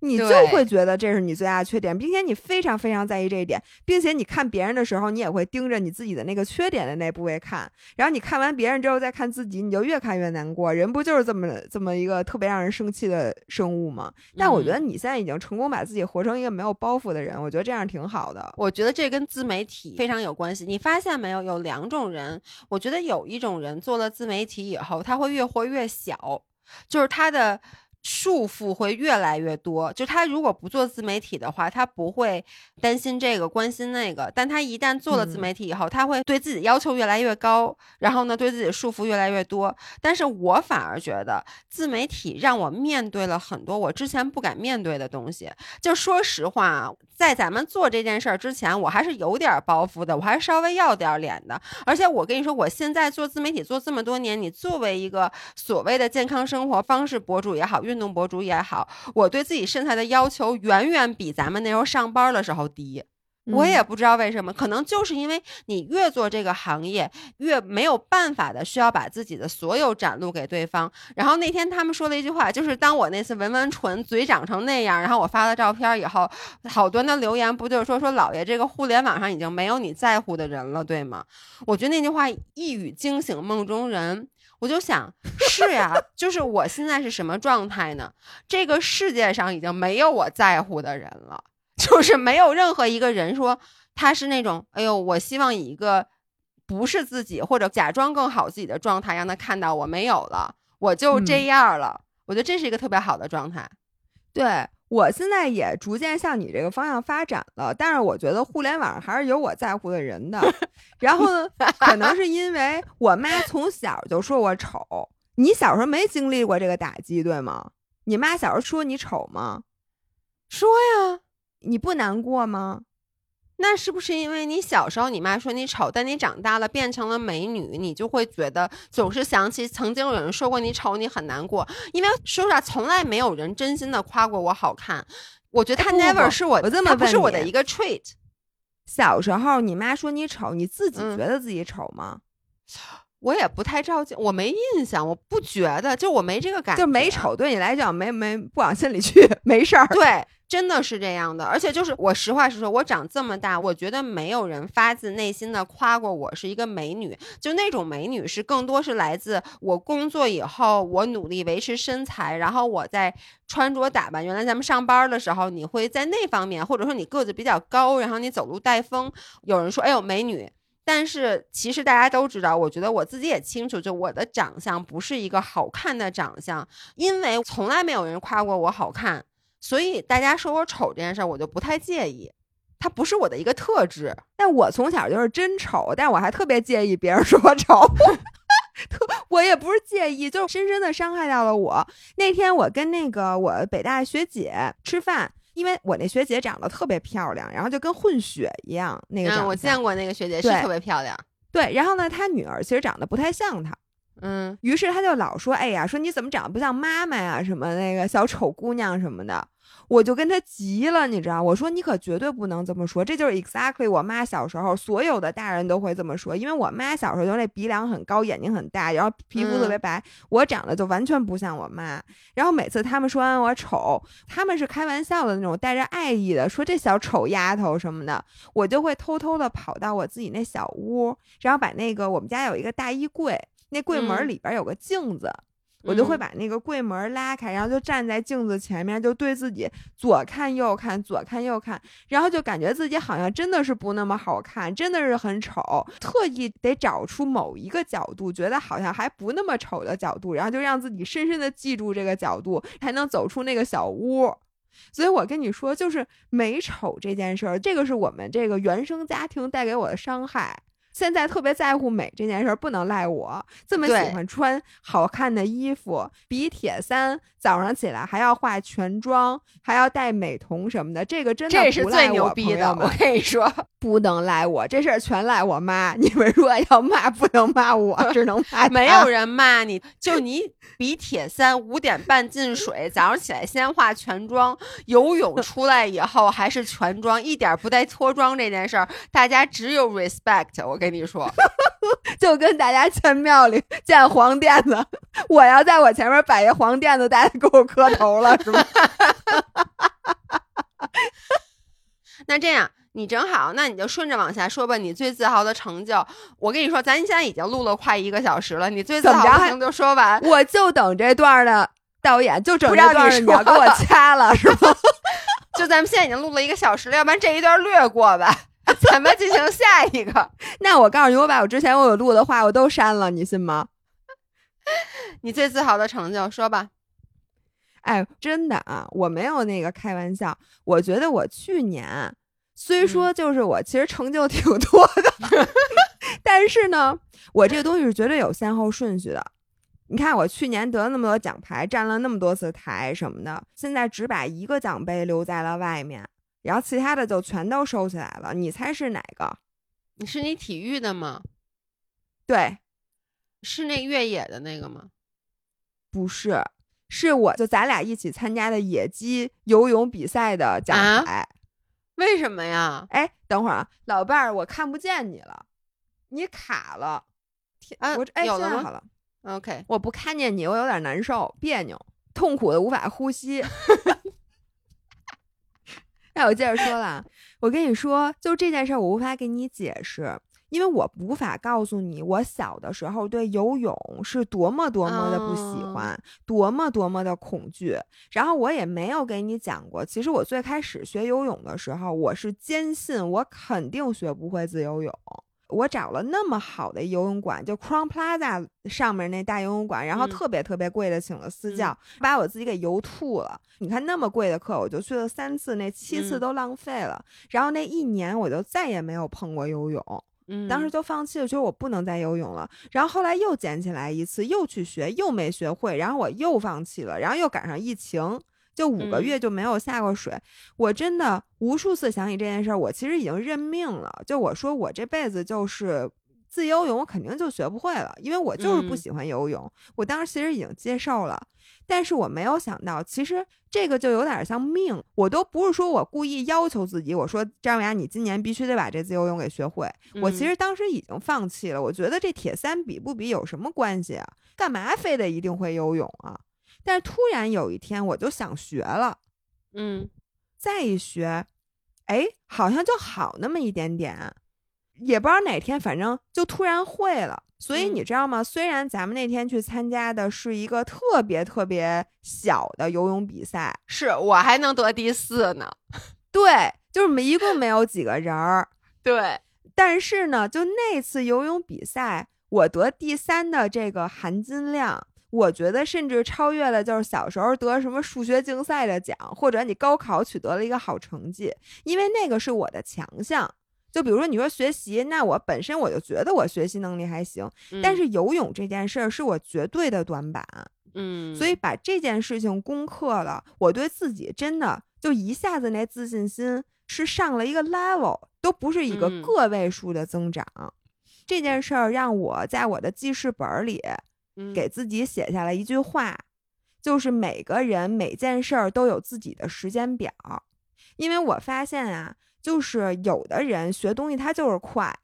你就会觉得这是你最大的缺点，并且你非常非常在意这一点，并且你看别人的时候，你也会盯着你自己的那个缺点的那部位看。然后你看完别人之后再看自己，你就越看越难过。人不就是这么这么一个特别让人生气的生物吗？但我觉得你现在已经成功把自己活成一个没有包袱的人，我觉得这样挺好的。我觉得这跟自媒体非常有关系。你发现没有？有两种人，我觉得有一种人做了自媒体以后，他会越活越小，就是他的。束缚会越来越多，就他如果不做自媒体的话，他不会担心这个关心那个，但他一旦做了自嗯媒体以后，他会对自己要求越来越高，然后呢，对自己束缚越来越多。但是我反而觉得自媒体让我面对了很多我之前不敢面对的东西。就说实话啊，在咱们做这件事儿之前，我还是有点包袱的，我还是稍微要点脸的。而且我跟你说，我现在做自媒体做这么多年，你作为一个所谓的健康生活方式博主也好，运运动博主也好，我对自己身材的要求远远比咱们那时候上班的时候低。我也不知道为什么，可能就是因为你越做这个行业，越没有办法的需要把自己的所有展露给对方。然后那天他们说了一句话，就是当我那次纹完唇，嘴长成那样，然后我发了照片以后，好多的留言不就是说说老爷这个互联网上已经没有你在乎的人了，对吗？我觉得那句话一语惊醒梦中人，我就想是呀，就是我现在是什么状态呢？这个世界上已经没有我在乎的人了。就是没有任何一个人说他是那种，哎呦，我希望以一个不是自己或者假装更好自己的状态让他看到我没有了，我就这样了。我觉得这是一个特别好的状态。对我现在也逐渐向你这个方向发展了，但是我觉得互联网上还是有我在乎的人的。然后呢，可能是因为我妈从小就说我丑，你小时候没经历过这个打击，对吗？你妈小时候说你丑吗？说呀。你不难过吗？那是不是因为你小时候你妈说你丑，但你长大了变成了美女，你就会觉得总是想起曾经有人说过你丑，你很难过？因为说实话，从来没有人真心的夸过我好看。我觉得他 never 是我，我这么不是我的一个 trait。小时候你妈说你丑，你自己觉得自己丑吗？我也不太照镜，我没印象，我不觉得，就我没这个感觉，就没丑对你来讲没没不往心里去，没事儿。对。真的是这样的，而且就是我实话实说，我长这么大，我觉得没有人发自内心的夸过我是一个美女。就那种美女是更多是来自我工作以后，我努力维持身材，然后我在穿着打扮。原来咱们上班的时候，你会在那方面，或者说你个子比较高，然后你走路带风，有人说哎呦美女。但是其实大家都知道，我觉得我自己也清楚，就我的长相不是一个好看的长相，因为从来没有人夸过我好看。所以大家说我丑这件事儿，我就不太介意，它不是我的一个特质。但我从小就是真丑，但我还特别介意别人 说我丑。特我也不是介意，就是深深的伤害到了我。那天我跟那个我北大学姐吃饭，因为我那学姐长得特别漂亮，然后就跟混血一样。那个我见过那个学姐是特别漂亮。对，然后呢，她女儿其实长得不太像她。嗯，于是他就老说：“哎呀，说你怎么长得不像妈妈呀？什么那个小丑姑娘什么的。”我就跟他急了，你知道？我说你可绝对不能这么说，这就是 exactly 我妈小时候所有的大人都会这么说，因为我妈小时候就那鼻梁很高，眼睛很大，然后皮肤特别白，我长得就完全不像我妈。然后每次他们说完我丑，他们是开玩笑的那种，带着爱意的说这小丑丫头什么的，我就会偷偷的跑到我自己那小屋，然后把那个我们家有一个大衣柜。那柜门里边有个镜子，我就会把那个柜门拉开，然后就站在镜子前面，就对自己左看右看，左看右看，然后就感觉自己好像真的是不那么好看，真的是很丑，特意得找出某一个角度，觉得好像还不那么丑的角度，然后就让自己深深的记住这个角度，才能走出那个小屋。所以我跟你说，就是美丑这件事儿，这个是我们这个原生家庭带给我的伤害。现在特别在乎美这件事儿，不能赖我。这么喜欢穿好看的衣服，比铁三早上起来还要化全妆，还要戴美瞳什么的，这个真的这是最牛逼的。我跟你说，不能赖我，这事儿全赖我妈。你们如果要骂，不能骂我，只能骂。没有人骂你，就你比铁三五点半进水，早上起来先化全妆，游泳 出来以后还是全妆，一点不带脱妆这件事儿，大家只有 respect。我跟。你说，就跟大家见庙里见黄垫子，我要在我前面摆一黄垫子，大家给我磕头了，是吧？那这样，你正好，那你就顺着往下说吧。你最自豪的成就，我跟你说，咱现在已经录了快一个小时了，你最自豪的成就说完，我就等这段的导演就整这段，你要给我掐了，是吗？就咱们现在已经录了一个小时了，要不然这一段略过吧。咱们进行下一个。那我告诉你，我把我之前我有录的话我都删了，你信吗？你最自豪的成就，说吧。哎，真的啊，我没有那个开玩笑。我觉得我去年虽说就是我其实成就挺多的，但是呢，我这个东西是绝对有先后顺序的。你看，我去年得了那么多奖牌，站了那么多次台什么的，现在只把一个奖杯留在了外面。然后其他的就全都收起来了，你猜是哪个？你是你体育的吗？对，是那越野的那个吗？不是，是我就咱俩一起参加的野鸡游泳比赛的奖啊牌。为什么呀？哎，等会儿啊，老伴儿，我看不见你了，你卡了。天，啊我这哎，有了吗好了，OK，我不看见你，我有点难受，别扭，痛苦的无法呼吸。那我接着说了啊，我跟你说，就这件事儿，我无法给你解释，因为我无法告诉你，我小的时候对游泳是多么多么的不喜哦欢，多么多么的恐惧。然后我也没有给你讲过，其实我最开始学游泳的时候，我是坚信我肯定学不会自由泳。我找了那么好的游泳馆，就 Crown Plaza 上面那大游泳馆，然后嗯特别特别贵的请了私教，把我自己给游吐了。你看那么贵的课，我就去了三次，那七次嗯都浪费了。然后那一年我就再也没有碰过游泳，嗯，当时就放弃了，觉得我不能再游泳了。然后后来又捡起来一次，又去学，又没学会，然后我又放弃了。然后又赶上疫情，就五个嗯月就没有下过水。我真的无数次想起这件事儿，我其实已经认命了。就我说我这辈子就是。自由泳我肯定就学不会了，因为我就是不嗯喜欢游泳。我当时其实已经接受了，但是我没有想到，其实这个就有点像命。我都不是说我故意要求自己，我说张雅，你今年必须得把这自由泳给学会。我其嗯实当时已经放弃了，我觉得这铁三比不比有什么关系啊？干嘛非得一定会游泳啊？但是突然有一天我就想学了，嗯再一学，哎，好像就好那么一点点，也不知道哪天，反正就突然会了。所以嗯你知道吗？虽然咱们那天去参加的是一个特别特别小的游泳比赛，是我还能得第四呢。对，就是没一共没有几个人儿，对，但是呢，就那次游泳比赛，我得第三的这个含金量，我觉得甚至超越了就是小时候得什么数学竞赛的奖，或者你高考取得了一个好成绩，因为那个是我的强项。就比如说你说学习，那我本身我就觉得我学习能力还行，但是游泳这件事儿是我绝对的短板。嗯，所以把这件事情攻克了，我对自己真的就一下子那自信心是上了一个 level，都不是一个嗯。个位数的增长。这件事儿让我在我的记事本里嗯。给自己写下了一句话，就是每个人每件事儿都有自己的时间表，因为我发现啊，就是有的人学东西他就是快，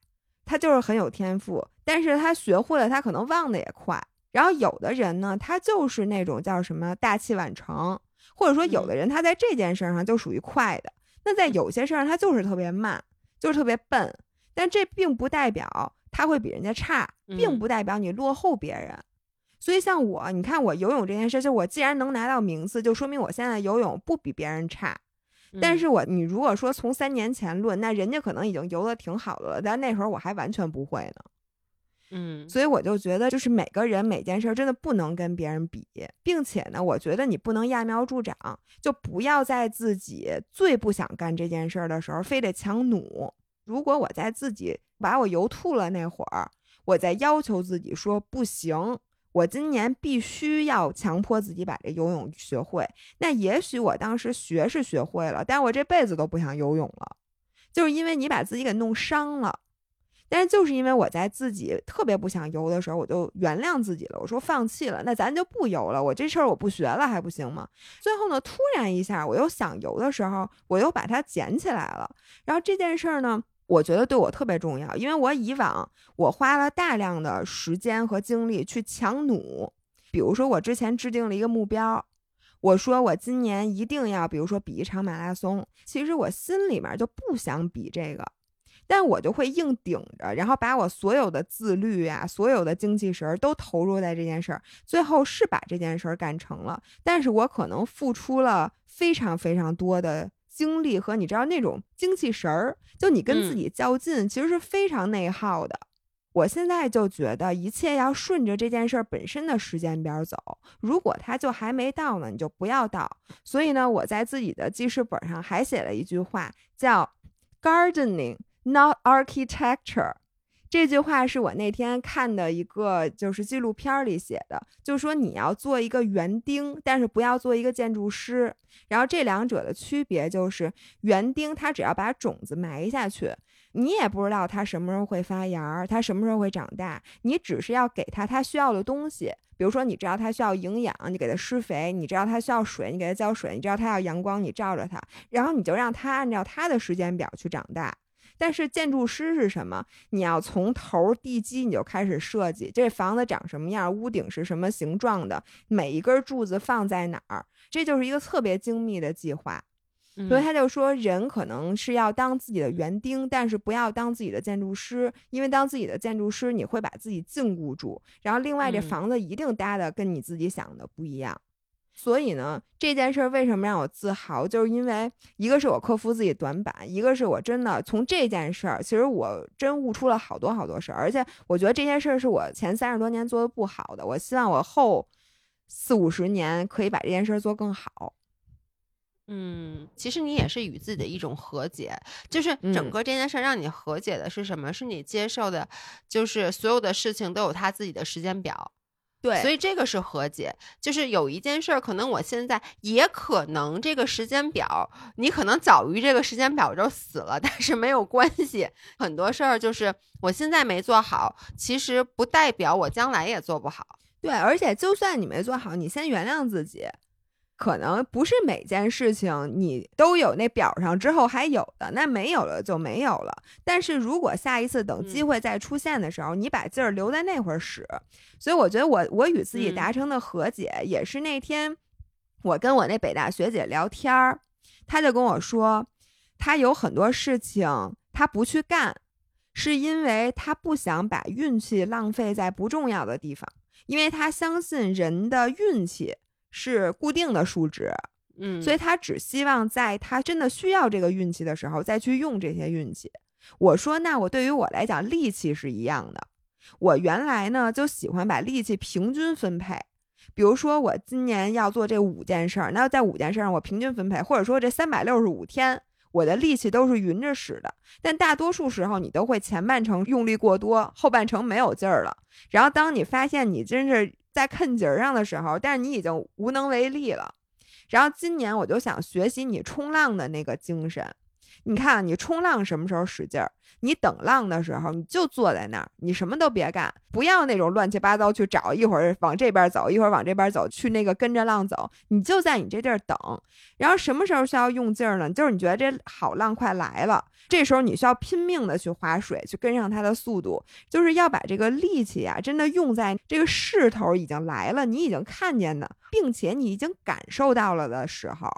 他就是很有天赋，但是他学会了，他可能忘的也快。然后有的人呢，他就是那种叫什么大器晚成，或者说有的人他在这件事上就属于快的，那在有些事儿上他就是特别慢，就是特别笨。但这并不代表他会比人家差，并嗯不代表你落后别人。所以像我，你看我游泳这件事，就我既然能拿到名次，就说明我现在游泳不比别人差。但嗯是我你如果说从三年前论，那人家可能已经游的挺好的了，但那时候我还完全不会呢。嗯所以我就觉得，就是每个人每件事真的不能跟别人比，并且呢，我觉得你不能揠苗助长，就不要在自己最不想干这件事儿的时候非得强弩。如果我在自己把我游吐了那会儿，我在要求自己说不行，我今年必须要强迫自己把这游泳学会。那也许我当时学是学会了，但我这辈子都不想游泳了，就是因为你把自己给弄伤了。但是就是因为我在自己特别不想游的时候，我就原谅自己了。我说放弃了，那咱就不游了。我这事儿我不学了还不行吗？最后呢，突然一下我又想游的时候，我又把它捡起来了。然后这件事儿呢，我觉得对我特别重要，因为我以往我花了大量的时间和精力去强弩。比如说，我之前制定了一个目标，我说我今年一定要，比如说比一场马拉松。其实我心里面就不想比这个。但我就会硬顶着，然后把我所有的自律啊，所有的精气神都投入在这件事儿，最后是把这件事儿干成了。但是我可能付出了非常非常多的精力和你知道那种精气神儿，就你跟自己较劲，其实是非常内耗的。我现在就觉得一切要顺着这件事儿本身的时间边走，如果它就还没到呢，你就不要到。所以呢，我在自己的记事本上还写了一句话，叫 “gardening”。Not architecture，这句话是我那天看的一个就是纪录片里写的，就说你要做一个园丁，但是不要做一个建筑师。然后这两者的区别就是，园丁他只要把种子埋下去，你也不知道它什么时候会发芽，它什么时候会长大，你只是要给它它需要的东西。比如说，你知道它需要营养，你给它施肥；你知道它需要水，你给它浇水；你知道它要阳光，你照着它，然后你就让它按照它的时间表去长大。但是建筑师是什么？你要从头地基你就开始设计，这房子长什么样，屋顶是什么形状的，每一根柱子放在哪儿，这就是一个特别精密的计划。所以他就说，人可能是要当自己的园丁，但是不要当自己的建筑师，因为当自己的建筑师，你会把自己禁锢住。然后，另外这房子一定搭的跟你自己想的不一样。所以呢，这件事儿为什么让我自豪，就是因为一个是我克服自己短板，一个是我真的从这件事儿，其实我真悟出了好多好多事儿。而且我觉得这件事儿是我前三十多年做的不好的，我希望我后四五十年可以把这件事儿做更好。嗯，其实你也是与自己的一种和解，就是整个这件事让你和解的是什么？是你接受的，就是所有的事情都有他自己的时间表，对，所以这个是和解。就是有一件事儿，可能我现在也可能这个时间表，你可能早于这个时间表就死了，但是没有关系。很多事儿就是我现在没做好，其实不代表我将来也做不好。对，而且就算你没做好，你先原谅自己。可能不是每件事情你都有那表上之后还有的，那没有了就没有了。但是如果下一次等机会再出现的时候，你把劲儿留在那会儿使。所以我觉得我我与自己达成的和解，也是那天我跟我那北大学姐聊天儿，她就跟我说，她有很多事情她不去干，是因为她不想把运气浪费在不重要的地方，因为她相信人的运气。是固定的数值，嗯，所以他只希望在他真的需要这个运气的时候再去用这些运气。我说，那我对于我来讲，力气是一样的。我原来呢就喜欢把力气平均分配，比如说我今年要做这五件事儿，那在五件事上我平均分配，或者说这三百六十五天我的力气都是匀着使的。但大多数时候你都会前半程用力过多，后半程没有劲儿了。然后当你发现你真是。在看节儿上的时候，但是你已经无能为力了。然后今年我就想学习你冲浪的那个精神。你看，你冲浪什么时候使劲儿？你等浪的时候，你就坐在那儿，你什么都别干，不要那种乱七八糟去找，一会儿往这边走，一会儿往这边走，去那个跟着浪走。你就在你这地儿等。然后什么时候需要用劲儿呢？就是你觉得这好浪快来了，这时候你需要拼命的去划水，去跟上它的速度，就是要把这个力气啊，真的用在这个势头已经来了，你已经看见的，并且你已经感受到了的时候。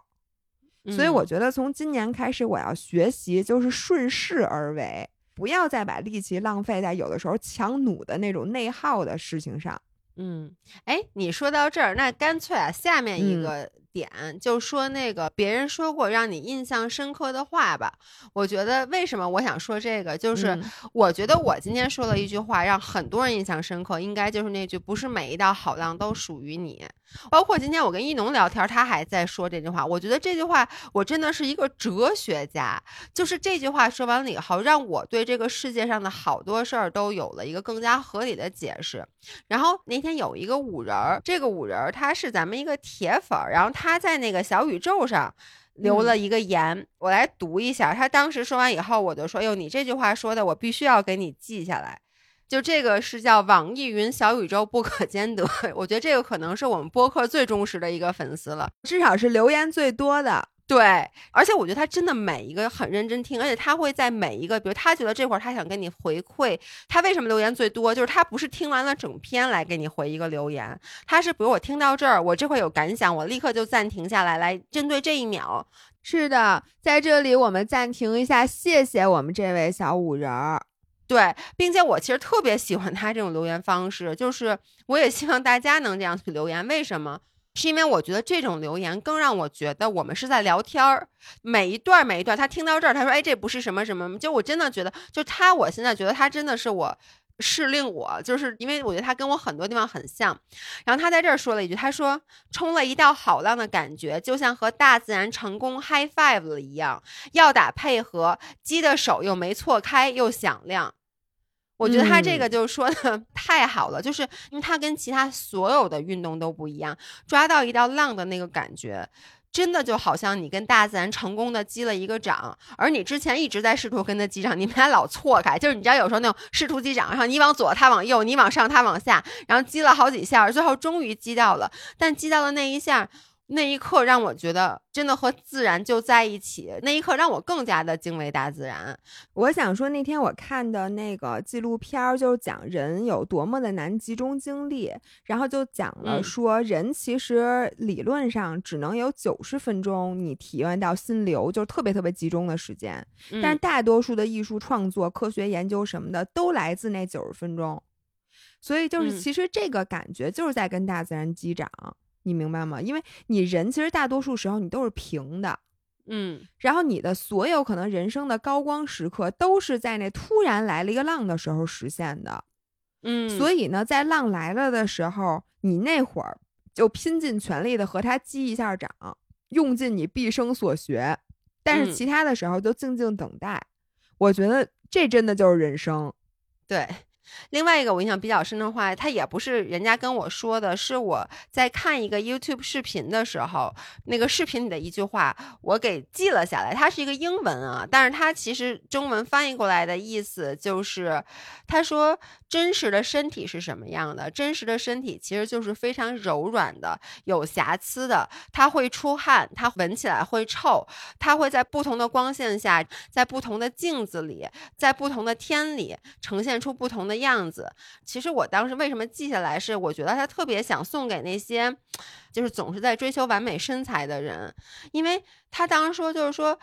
所以我觉得从今年开始，我要学习就是顺势而为，不要再把力气浪费在有的时候强弩的那种内耗的事情上。嗯，哎，你说到这儿，那干脆啊，下面一个。点就说那个别人说过让你印象深刻的话吧。我觉得为什么我想说这个，就是我觉得我今天说了一句话，让很多人印象深刻，应该就是那句“不是每一道好浪都属于你”。包括今天我跟一农聊天，他还在说这句话。我觉得这句话我真的是一个哲学家。就是这句话说完了以后，让我对这个世界上的好多事儿都有了一个更加合理的解释。然后那天有一个五人儿，这个五人儿他是咱们一个铁粉儿，然后他。他在那个小宇宙上留了一个言，我来读一下。他当时说完以后，我就说：“哟，你这句话说的，我必须要给你记下来。”就这个是叫网易云小宇宙不可兼得。我觉得这个可能是我们播客最忠实的一个粉丝了，至少是留言最多的。对，而且我觉得他真的每一个很认真听，而且他会在每一个，比如他觉得这会儿他想跟你回馈，他为什么留言最多？就是他不是听完了整篇来给你回一个留言，他是比如我听到这儿，我这会有感想，我立刻就暂停下来，来针对这一秒。是的，在这里我们暂停一下，谢谢我们这位小五人儿。对，并且我其实特别喜欢他这种留言方式，就是我也希望大家能这样去留言。为什么？是因为我觉得这种留言更让我觉得我们是在聊天儿，每一段每一段，他听到这儿，他说：“哎，这不是什么什么。”就我真的觉得，就他，我现在觉得他真的是我是令我，就是因为我觉得他跟我很多地方很像。然后他在这儿说了一句：“他说冲了一道好浪的感觉，就像和大自然成功 high five 了一样，要打配合，鸡的手又没错开，又响亮。”我觉得他这个就说的 太好了，就是因为他跟其他所有的运动都不一样，抓到一道浪的那个感觉，真的就好像你跟大自然成功的击了一个掌，而你之前一直在试图跟他击掌，你们俩老错开，就是你知道有时候那种试图击掌，然后你往左，他往右，你往上，他往下，然后击了好几下，最后终于击到了，但击到了那一下。那一刻让我觉得真的和自然就在一起，那一刻让我更加的敬畏大自然。我想说，那天我看的那个纪录片儿，就是讲人有多么的难集中精力，然后就讲了说，人其实理论上只能有九十分钟你体验到心流，就是特别特别集中的时间。但是大多数的艺术创作、科学研究什么的，都来自那九十分钟。所以就是，其实这个感觉就是在跟大自然击掌。你明白吗？因为你人其实大多数时候你都是平的，嗯，然后你的所有可能人生的高光时刻都是在那突然来了一个浪的时候实现的，嗯，所以呢，在浪来了的时候，你那会儿就拼尽全力的和他击一下掌，用尽你毕生所学，但是其他的时候就静静等待。我觉得这真的就是人生，对。另外一个我印象比较深的话，他也不是人家跟我说的，是我在看一个 YouTube 视频的时候，那个视频里的一句话，我给记了下来。它是一个英文啊，但是它其实中文翻译过来的意思就是，他说真实的身体是什么样的？真实的身体其实就是非常柔软的，有瑕疵的，它会出汗，它闻起来会臭，它会在不同的光线下，在不同的镜子里，在不同的天里呈现出不同的。样子，其实我当时为什么记下来，是我觉得他特别想送给那些，就是总是在追求完美身材的人，因为他当时说，就是说，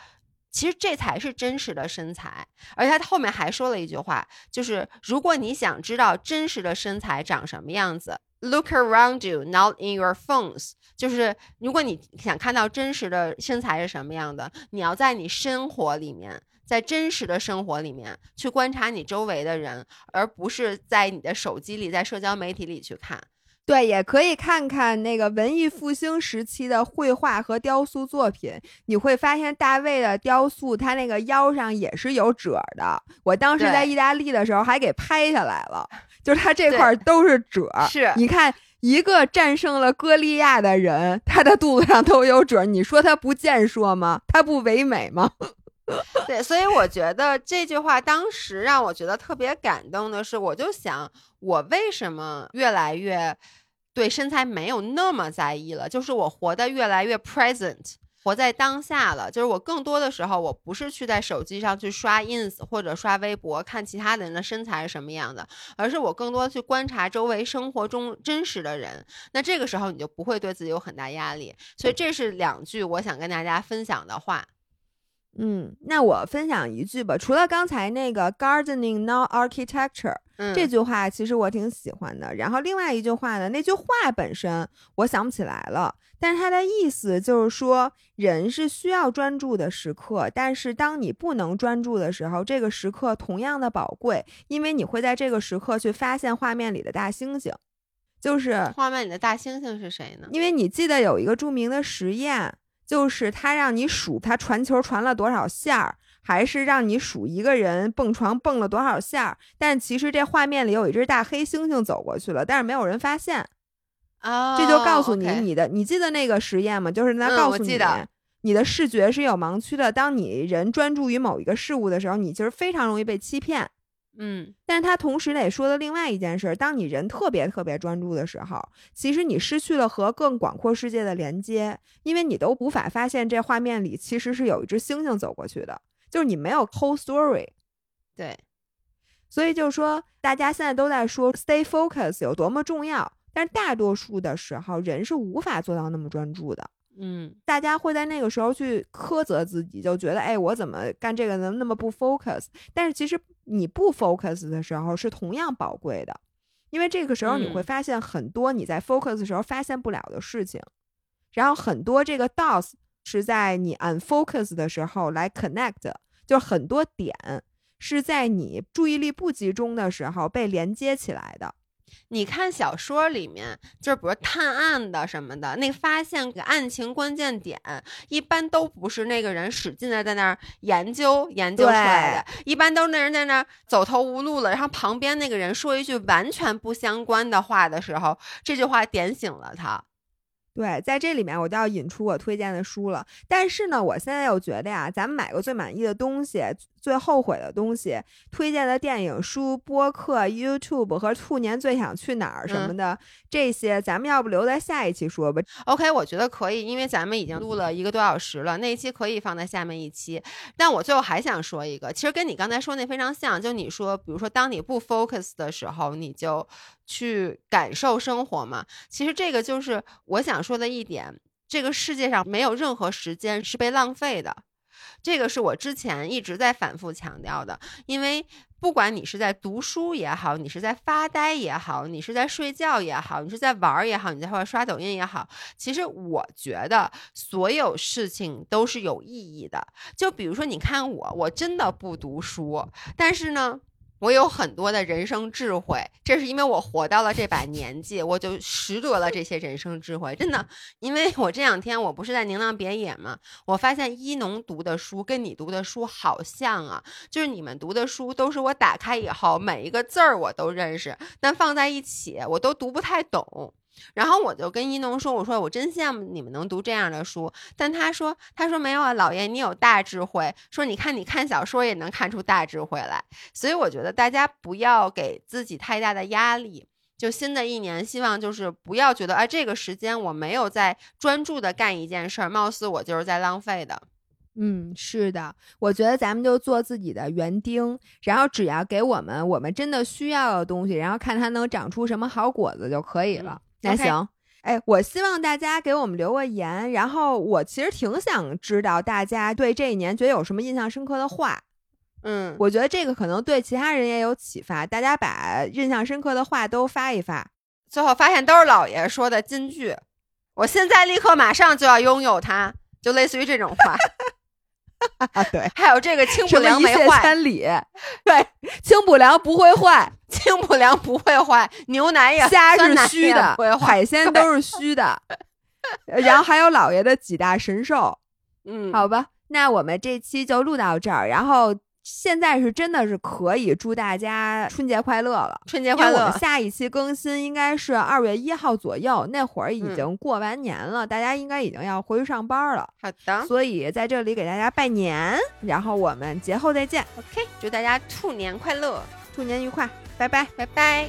其实这才是真实的身材，而且他后面还说了一句话，就是如果你想知道真实的身材长什么样子，look around you, not in your phones，就是如果你想看到真实的身材是什么样的，你要在你生活里面。在真实的生活里面去观察你周围的人，而不是在你的手机里、在社交媒体里去看。对，也可以看看那个文艺复兴时期的绘画和雕塑作品，你会发现大卫的雕塑，他那个腰上也是有褶的。我当时在意大利的时候还给拍下来了，就是他这块都是褶。是，你看一个战胜了歌利亚的人，他的肚子上都有褶，你说他不健硕吗？他不唯美吗？对，所以我觉得这句话当时让我觉得特别感动的是，我就想，我为什么越来越对身材没有那么在意了？就是我活得越来越 present，活在当下了。就是我更多的时候，我不是去在手机上去刷 ins 或者刷微博看其他的人的身材是什么样的，而是我更多去观察周围生活中真实的人。那这个时候你就不会对自己有很大压力。所以这是两句我想跟大家分享的话。嗯，那我分享一句吧。除了刚才那个 “gardening not architecture” 这句话，其实我挺喜欢的。然后另外一句话呢，那句话本身我想不起来了，但是它的意思就是说，人是需要专注的时刻，但是当你不能专注的时候，这个时刻同样的宝贵，因为你会在这个时刻去发现画面里的大猩猩。就是画面里的大猩猩是谁呢？因为你记得有一个著名的实验。就是他让你数他传球传了多少下儿，还是让你数一个人蹦床蹦了多少下儿？但其实这画面里有一只大黑猩猩走过去了，但是没有人发现。啊，这就告诉你你的，你记得那个实验吗？就是他告诉你，你的视觉是有盲区的。当你人专注于某一个事物的时候，你其实非常容易被欺骗。嗯，但是他同时也说的另外一件事，当你人特别特别专注的时候，其实你失去了和更广阔世界的连接，因为你都无法发现这画面里其实是有一只猩猩走过去的，就是你没有 whole story。对，所以就是说，大家现在都在说 stay focus 有多么重要，但是大多数的时候，人是无法做到那么专注的。嗯，大家会在那个时候去苛责自己，就觉得，哎，我怎么干这个能那么不 focus？但是其实你不 focus 的时候是同样宝贵的，因为这个时候你会发现很多你在 focus 的时候发现不了的事情，然后很多这个 dots 是在你 unfocus 的时候来 connect，就很多点是在你注意力不集中的时候被连接起来的。你看小说里面，就是比如探案的什么的，那发现个案情关键点，一般都不是那个人使劲的在那儿研究研究出来的，一般都是那人在那儿走投无路了，然后旁边那个人说一句完全不相关的话的时候，这句话点醒了他。对，在这里面我就要引出我推荐的书了。但是呢，我现在又觉得呀，咱们买个最满意的东西，最后悔的东西，推荐的电影、书、播客、YouTube 和兔年最想去哪儿什么的，这些咱们要不留在下一期说吧。OK，我觉得可以，因为咱们已经录了一个多小时了，那一期可以放在下面一期。但我最后还想说一个，其实跟你刚才说那非常像，就你说，比如说当你不 focus 的时候，你就去感受生活嘛。其实这个就是我想说的一点，这个世界上没有任何时间是被浪费的。这个是我之前一直在反复强调的，因为不管你是在读书也好，你是在发呆也好，你是在睡觉也好，你是在玩儿也好，你在或者刷抖音也好，其实我觉得所有事情都是有意义的。就比如说，你看我，我真的不读书，但是呢。我有很多的人生智慧，这是因为我活到了这把年纪，我就识得了这些人生智慧。真的，因为我这两天我不是在宁浪别野嘛，我发现一农读的书跟你读的书好像啊，就是你们读的书都是我打开以后每一个字儿我都认识，但放在一起我都读不太懂。然后我就跟一农说：“我说我真羡慕你们能读这样的书。”但他说：“他说没有啊，老爷你有大智慧。说你看你看小说也能看出大智慧来。所以我觉得大家不要给自己太大的压力。就新的一年，希望就是不要觉得啊，这个时间我没有在专注的干一件事儿，貌似我就是在浪费的。嗯，是的，我觉得咱们就做自己的园丁，然后只要给我们我们真的需要的东西，然后看它能长出什么好果子就可以了。嗯那行。哎，我希望大家给我们留个言，然后我其实挺想知道大家对这一年觉得有什么印象深刻的话。嗯，我觉得这个可能对其他人也有启发，大家把印象深刻的话都发一发。最后发现都是老爷说的金句，我现在立刻马上就要拥有它，就类似于这种话。啊，对，还有这个清什补凉没坏，千里，对，清补凉不会坏，清补凉不会坏，牛奶也虾是虚的会，海鲜都是虚的。呃然后还有老爷的几大神兽，嗯，好吧，那我们这期就录到这儿。然后现在是真的是可以祝大家春节快乐了。春节快乐我们！下一期更新应该是二月一号左右，那会儿已嗯经过完年了，大家应该已经要回去上班了，好的所以在这里给大家拜年，然后我们节后再见，，OK，祝大家兔年快乐，兔年愉快，拜拜。拜拜。